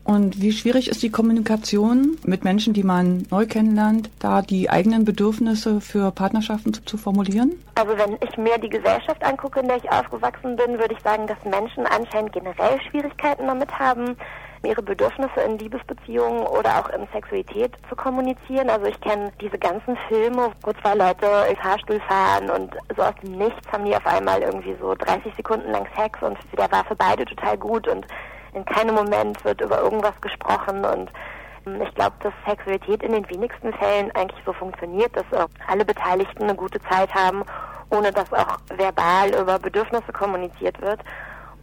Und wie schwierig ist die Kommunikation mit Menschen, die man neu kennenlernt, da die eigenen Bedürfnisse für Partnerschaften zu, zu, formulieren? Also wenn ich mir die Gesellschaft angucke, in der ich aufgewachsen bin, würde ich sagen, dass Menschen anscheinend generell Schwierigkeiten damit haben, ihre Bedürfnisse in Liebesbeziehungen oder auch in Sexualität zu kommunizieren. Also ich kenne diese ganzen Filme, wo zwei Leute im Fahrstuhl fahren und so aus dem Nichts haben die auf einmal irgendwie so 30 Sekunden lang Sex und der war für beide total gut und in keinem Moment wird über irgendwas gesprochen und ähm, ich glaube, dass Sexualität in den wenigsten Fällen eigentlich so funktioniert, dass alle Beteiligten eine gute Zeit haben, ohne dass auch verbal über Bedürfnisse kommuniziert wird.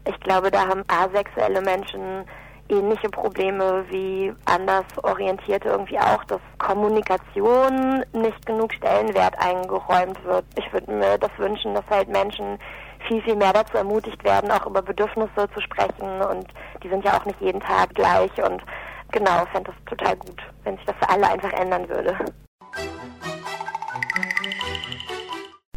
Ich glaube, da haben asexuelle Menschen ähnliche Probleme wie anders orientierte irgendwie auch, dass Kommunikation nicht genug Stellenwert eingeräumt wird. Ich würde mir das wünschen, dass halt Menschen viel, viel mehr dazu ermutigt werden, auch über Bedürfnisse zu sprechen und die sind ja auch nicht jeden Tag gleich und genau, fände das total gut, wenn sich das für alle einfach ändern würde.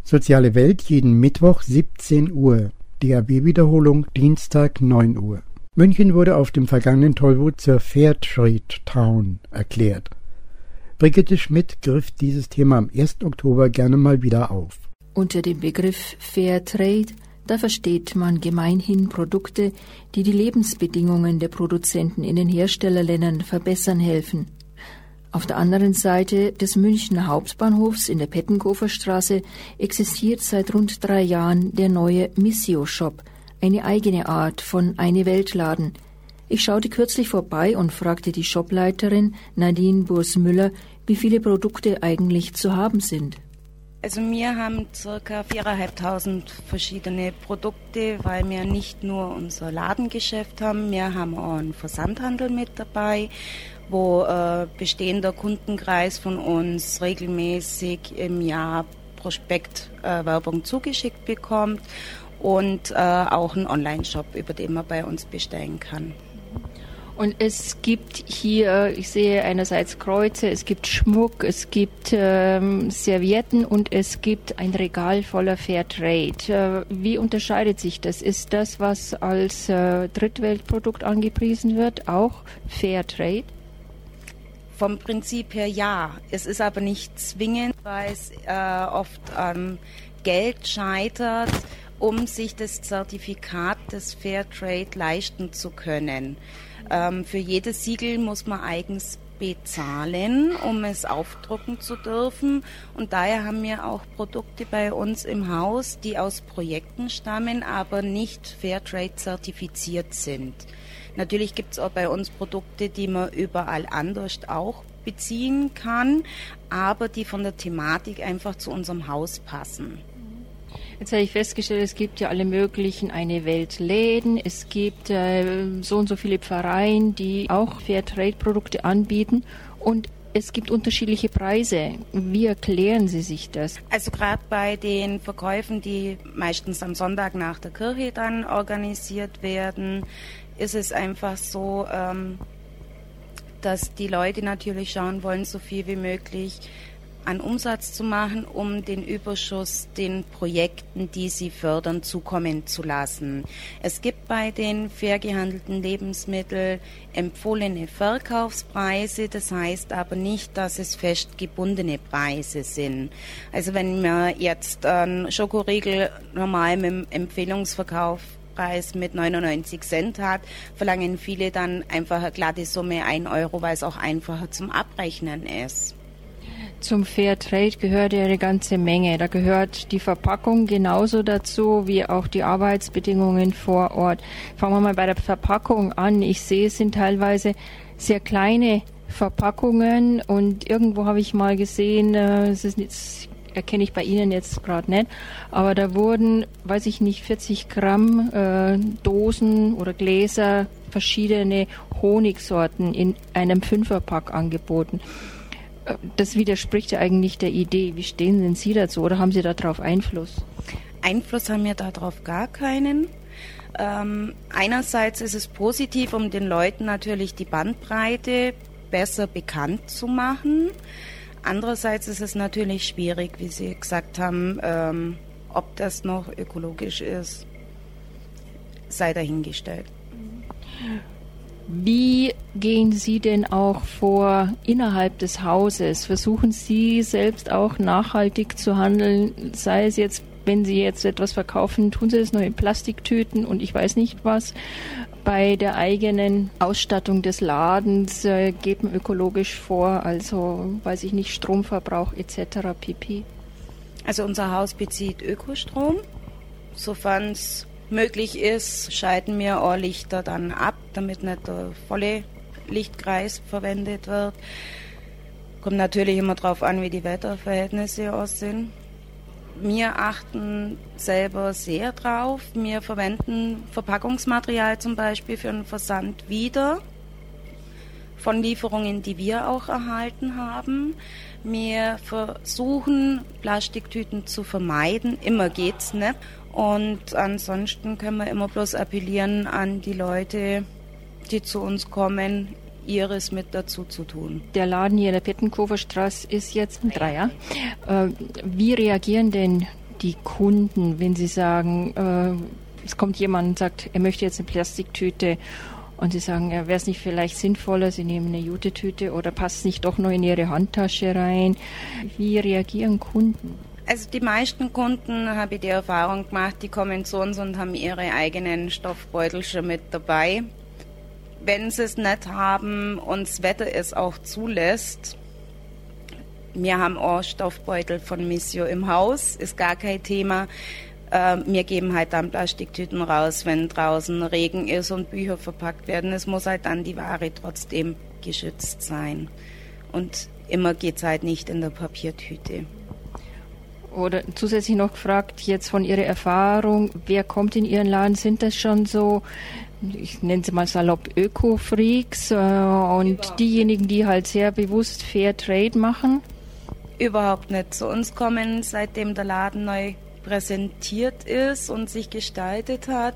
Soziale Welt jeden Mittwoch 17 Uhr. DAB-Wiederholung Dienstag 9 Uhr. München wurde auf dem vergangenen Tollwut zur Fairtrade Town erklärt. Brigitte Schmidt griff dieses Thema am 1. Oktober gerne mal wieder auf. Unter dem Begriff Fairtrade, da versteht man gemeinhin Produkte, die die Lebensbedingungen der Produzenten in den Herstellerländern verbessern helfen. Auf der anderen Seite des Münchner Hauptbahnhofs in der Pettenkofer Straße existiert seit rund drei Jahren der neue Missio Shop – eine eigene Art von Eine Weltladen. Ich schaute kürzlich vorbei und fragte die Shopleiterin Nadine Burs-Müller, wie viele Produkte eigentlich zu haben sind. Also wir haben circa 4.500 verschiedene Produkte, weil wir nicht nur unser Ladengeschäft haben, wir haben auch einen Versandhandel mit dabei, wo äh, bestehender Kundenkreis von uns regelmäßig im Jahr Prospektwerbung äh, zugeschickt bekommt und äh, auch einen Online-Shop, über den man bei uns bestellen kann. Und es gibt hier, ich sehe einerseits Kreuze, es gibt Schmuck, es gibt ähm, Servietten und es gibt ein Regal voller Fairtrade. Äh, wie unterscheidet sich das? Ist das, was als äh, Drittweltprodukt angepriesen wird, auch Fairtrade? Vom Prinzip her ja. Es ist aber nicht zwingend, weil es äh, oft an Geld scheitert, um sich das Zertifikat des Fairtrade leisten zu können. Ähm, für jedes Siegel muss man eigens bezahlen, um es aufdrucken zu dürfen. Und daher haben wir auch Produkte bei uns im Haus, die aus Projekten stammen, aber nicht Fairtrade zertifiziert sind. Natürlich gibt es auch bei uns Produkte, die man überall anders auch beziehen kann, aber die von der Thematik einfach zu unserem Haus passen. Jetzt habe ich festgestellt, es gibt ja alle möglichen eine Welt Läden, es gibt äh, so und so viele Pfarreien, die auch Fairtrade-Produkte anbieten und es gibt unterschiedliche Preise. Wie erklären Sie sich das? Also gerade bei den Verkäufen, die meistens am Sonntag nach der Kirche dann organisiert werden, ist es einfach so, ähm, dass die Leute natürlich schauen wollen, so viel wie möglich an Umsatz zu machen, um den Überschuss den Projekten, die sie fördern, zukommen zu lassen. Es gibt bei den fair gehandelten Lebensmitteln empfohlene Verkaufspreise, das heißt aber nicht, dass es festgebundene Preise sind. Also wenn man jetzt einen Schokoriegel normal mit dem Empfehlungsverkauf mit 99 Cent hat, verlangen viele dann einfach eine glatte Summe 1 Euro, weil es auch einfacher zum Abrechnen ist. Zum Fair Trade gehört ja eine ganze Menge. Da gehört die Verpackung genauso dazu wie auch die Arbeitsbedingungen vor Ort. Fangen wir mal bei der Verpackung an. Ich sehe, es sind teilweise sehr kleine Verpackungen und irgendwo habe ich mal gesehen, äh, es ist jetzt erkenne ich bei Ihnen jetzt gerade nicht, aber da wurden, weiß ich nicht, 40 Gramm äh, Dosen oder Gläser verschiedene Honigsorten in einem Fünferpack angeboten das widerspricht ja eigentlich der Idee. Wie stehen denn Sie dazu oder haben Sie darauf Einfluss? Einfluss haben wir darauf gar keinen. Ähm, einerseits ist es positiv, um den Leuten natürlich die Bandbreite besser bekannt zu machen. Andererseits ist es natürlich schwierig, wie Sie gesagt haben, ähm, ob das noch ökologisch ist, sei dahingestellt. Wie gehen Sie denn auch vor innerhalb des Hauses? Versuchen Sie selbst auch nachhaltig zu handeln, sei es jetzt, wenn Sie jetzt etwas verkaufen, tun Sie es nur in Plastiktüten und ich weiß nicht was. Bei der eigenen Ausstattung des Ladens äh, man ökologisch vor, also weiß ich nicht, Stromverbrauch etc. pp. Also unser Haus bezieht Ökostrom, sofern es möglich ist, schalten wir auch Lichter dann ab, damit nicht der volle Lichtkreis verwendet wird. Kommt natürlich immer darauf an, wie die Wetterverhältnisse aussehen. Wir achten selber sehr drauf. Wir verwenden Verpackungsmaterial zum Beispiel für den Versand wieder von Lieferungen, die wir auch erhalten haben. Wir versuchen, Plastiktüten zu vermeiden. Immer geht's nicht. Und ansonsten können wir immer bloß appellieren an die Leute, die zu uns kommen, ihres mit dazu zu tun. Der Laden hier in der Pettenkoferstraße ist jetzt ein Dreier. Äh, wie reagieren denn die Kunden, wenn sie sagen, äh, es kommt jemand und sagt, er möchte jetzt eine Plastiktüte und sie sagen, ja, wäre es nicht vielleicht sinnvoller, sie nehmen eine Jute-Tüte oder passt es nicht doch noch in ihre Handtasche rein? Wie reagieren Kunden? Also die meisten Kunden habe ich die Erfahrung gemacht, die kommen zu uns und haben ihre eigenen Stoffbeutel schon mit dabei. Wenn sie es nicht haben und das Wetter es auch zulässt, wir haben auch Stoffbeutel von Missio im Haus, ist gar kein Thema. Äh, wir geben halt dann Plastiktüten raus, wenn draußen Regen ist und Bücher verpackt werden. Es muss halt dann die Ware trotzdem geschützt sein. Und immer geht es halt nicht in der Papiertüte. Oder zusätzlich noch gefragt, jetzt von Ihrer Erfahrung, wer kommt in Ihren Laden? Sind das schon so, ich nenne sie mal salopp, Öko-Freaks äh, und ja. diejenigen, die halt sehr bewusst Fair Trade machen? Überhaupt nicht. Zu uns kommen, seitdem der Laden neu präsentiert ist und sich gestaltet hat.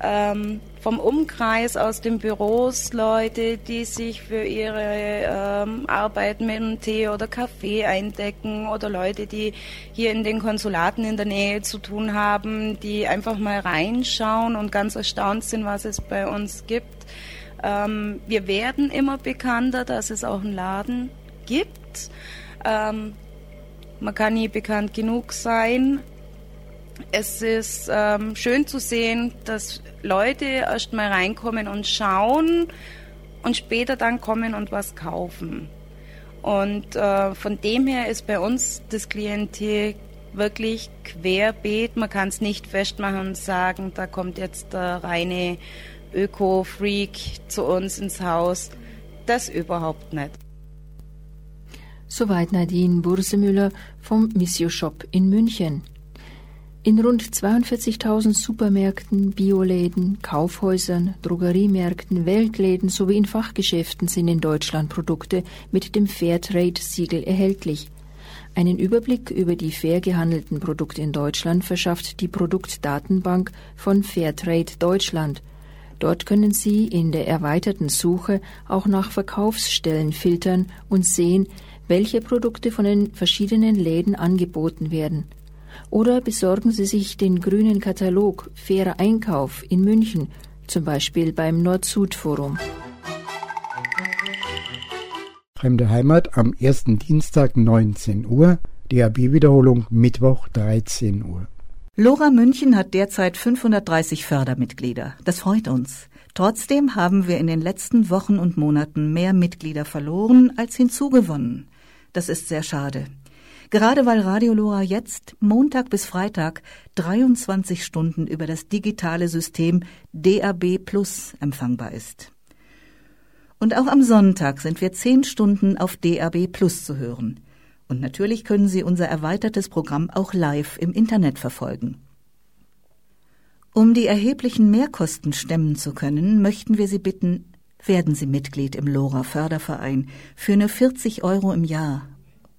Ähm, vom Umkreis aus den Büros Leute, die sich für ihre ähm, Arbeit mit einem Tee oder Kaffee eindecken oder Leute, die hier in den Konsulaten in der Nähe zu tun haben, die einfach mal reinschauen und ganz erstaunt sind, was es bei uns gibt. Ähm, wir werden immer bekannter, dass es auch einen Laden gibt. Ähm, man kann nie bekannt genug sein. Es ist ähm, schön zu sehen, dass Leute erst mal reinkommen und schauen und später dann kommen und was kaufen. Und äh, von dem her ist bei uns das Klientel wirklich querbeet. Man kann es nicht festmachen und sagen, da kommt jetzt der reine Öko-Freak zu uns ins Haus. Das überhaupt nicht. Soweit Nadine Bursemüller vom Missio Shop in München. In rund 42.000 Supermärkten, Bioläden, Kaufhäusern, Drogeriemärkten, Weltläden sowie in Fachgeschäften sind in Deutschland Produkte mit dem Fairtrade-Siegel erhältlich. Einen Überblick über die fair gehandelten Produkte in Deutschland verschafft die Produktdatenbank von Fairtrade Deutschland. Dort können Sie in der erweiterten Suche auch nach Verkaufsstellen filtern und sehen, welche Produkte von den verschiedenen Läden angeboten werden. Oder besorgen Sie sich den grünen Katalog Fairer Einkauf in München, zum Beispiel beim Nord-Süd-Forum. Fremde Heimat am ersten Dienstag 19 Uhr, DAB-Wiederholung Mittwoch 13 Uhr. Lora München hat derzeit 530 Fördermitglieder. Das freut uns. Trotzdem haben wir in den letzten Wochen und Monaten mehr Mitglieder verloren als hinzugewonnen. Das ist sehr schade. Gerade weil Radio Lora jetzt Montag bis Freitag 23 Stunden über das digitale System DAB Plus empfangbar ist. Und auch am Sonntag sind wir 10 Stunden auf DAB Plus zu hören. Und natürlich können Sie unser erweitertes Programm auch live im Internet verfolgen. Um die erheblichen Mehrkosten stemmen zu können, möchten wir Sie bitten, werden Sie Mitglied im LoRa Förderverein für nur 40 Euro im Jahr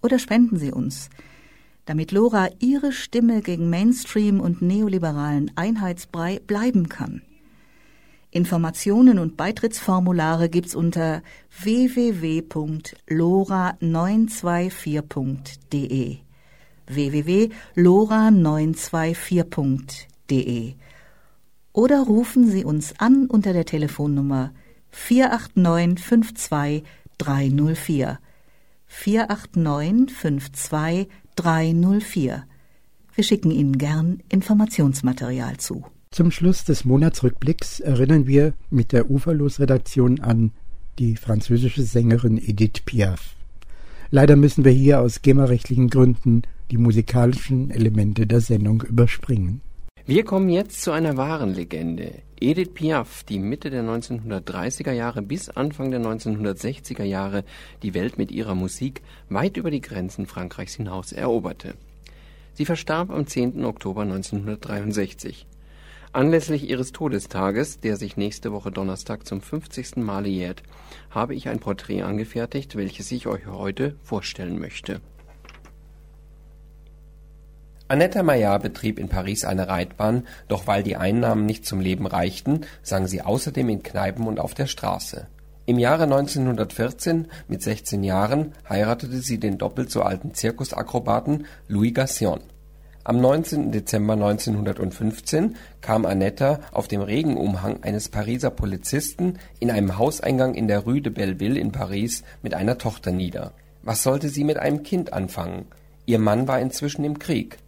oder spenden Sie uns, damit Lora ihre Stimme gegen Mainstream und neoliberalen Einheitsbrei bleiben kann. Informationen und Beitrittsformulare gibt's unter www.lora924.de www.lora924.de oder rufen Sie uns an unter der Telefonnummer 489 52 304 489 52 304. Wir schicken Ihnen gern Informationsmaterial zu. Zum Schluss des Monatsrückblicks erinnern wir mit der Uferlos-Redaktion an die französische Sängerin Edith Piaf. Leider müssen wir hier aus GEMA-rechtlichen Gründen die musikalischen Elemente der Sendung überspringen. Wir kommen jetzt zu einer wahren Legende. Edith Piaf, die Mitte der 1930er Jahre bis Anfang der 1960er Jahre die Welt mit ihrer Musik weit über die Grenzen Frankreichs hinaus eroberte. Sie verstarb am 10. Oktober 1963. Anlässlich ihres Todestages, der sich nächste Woche Donnerstag zum 50. Male jährt, habe ich ein Porträt angefertigt, welches ich euch heute vorstellen möchte. Annette Maillard betrieb in Paris eine Reitbahn, doch weil die Einnahmen nicht zum Leben reichten, sang sie außerdem in Kneipen und auf der Straße. Im Jahre 1914, mit 16 Jahren, heiratete sie den doppelt so alten Zirkusakrobaten Louis Gassion. Am 19. Dezember 1915 kam Annette auf dem Regenumhang eines Pariser Polizisten in einem Hauseingang in der Rue de Belleville in Paris mit einer Tochter nieder. Was sollte sie mit einem Kind anfangen? Ihr Mann war inzwischen im Krieg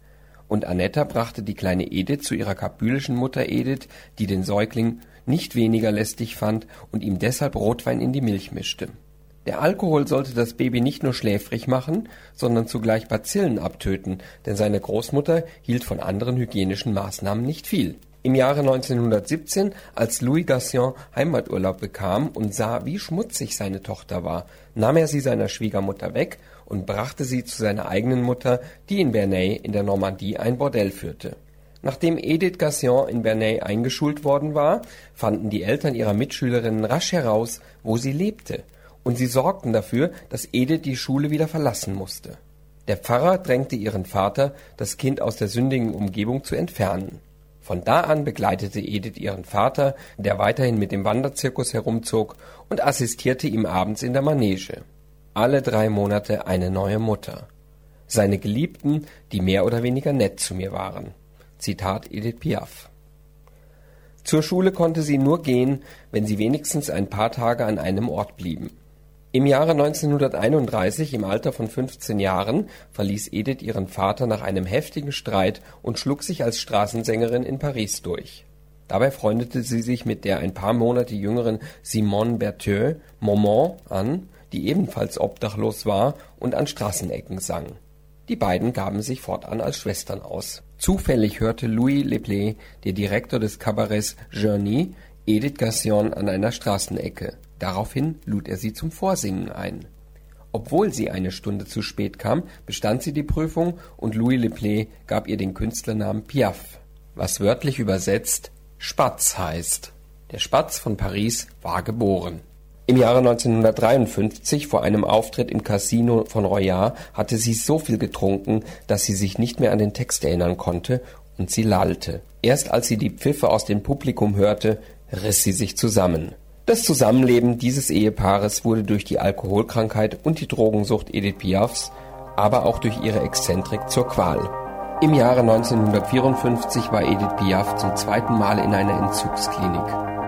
und Annetta brachte die kleine Edith zu ihrer kabylischen Mutter Edith, die den Säugling nicht weniger lästig fand und ihm deshalb Rotwein in die Milch mischte. Der Alkohol sollte das Baby nicht nur schläfrig machen, sondern zugleich Bazillen abtöten, denn seine Großmutter hielt von anderen hygienischen Maßnahmen nicht viel. Im Jahre 1917, als Louis Gassion Heimaturlaub bekam und sah, wie schmutzig seine Tochter war, nahm er sie seiner Schwiegermutter weg und brachte sie zu seiner eigenen Mutter, die in Bernay in der Normandie ein Bordell führte. Nachdem Edith Gassion in Bernay eingeschult worden war, fanden die Eltern ihrer Mitschülerinnen rasch heraus, wo sie lebte, und sie sorgten dafür, dass Edith die Schule wieder verlassen musste. Der Pfarrer drängte ihren Vater, das Kind aus der sündigen Umgebung zu entfernen. Von da an begleitete Edith ihren Vater, der weiterhin mit dem Wanderzirkus herumzog, und assistierte ihm abends in der Manege. Alle drei Monate eine neue Mutter. Seine Geliebten, die mehr oder weniger nett zu mir waren. Zitat Edith Piaf. Zur Schule konnte sie nur gehen, wenn sie wenigstens ein paar Tage an einem Ort blieben. Im Jahre 1931, im Alter von 15 Jahren, verließ Edith ihren Vater nach einem heftigen Streit und schlug sich als Straßensängerin in Paris durch. Dabei freundete sie sich mit der ein paar Monate jüngeren Simone Berthieu Moment an, die ebenfalls obdachlos war und an Straßenecken sang. Die beiden gaben sich fortan als Schwestern aus. Zufällig hörte Louis Lepley, der Direktor des Kabarets Journey, Edith Gassion an einer Straßenecke. Daraufhin lud er sie zum Vorsingen ein. Obwohl sie eine Stunde zu spät kam, bestand sie die Prüfung und Louis Lepley gab ihr den Künstlernamen Piaf, was wörtlich übersetzt Spatz heißt. Der Spatz von Paris war geboren. Im Jahre 1953, vor einem Auftritt im Casino von Royat, hatte sie so viel getrunken, dass sie sich nicht mehr an den Text erinnern konnte und sie lallte. Erst als sie die Pfiffe aus dem Publikum hörte, riss sie sich zusammen. Das Zusammenleben dieses Ehepaares wurde durch die Alkoholkrankheit und die Drogensucht Edith Piafs, aber auch durch ihre Exzentrik zur Qual. Im Jahre 1954 war Edith Piaf zum zweiten Mal in einer Entzugsklinik.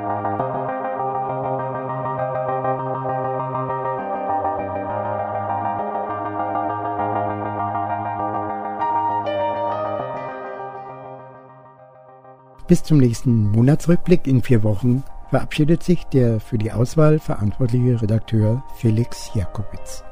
Bis zum nächsten Monatsrückblick in vier Wochen verabschiedet sich der für die Auswahl verantwortliche Redakteur Felix Jakowitz.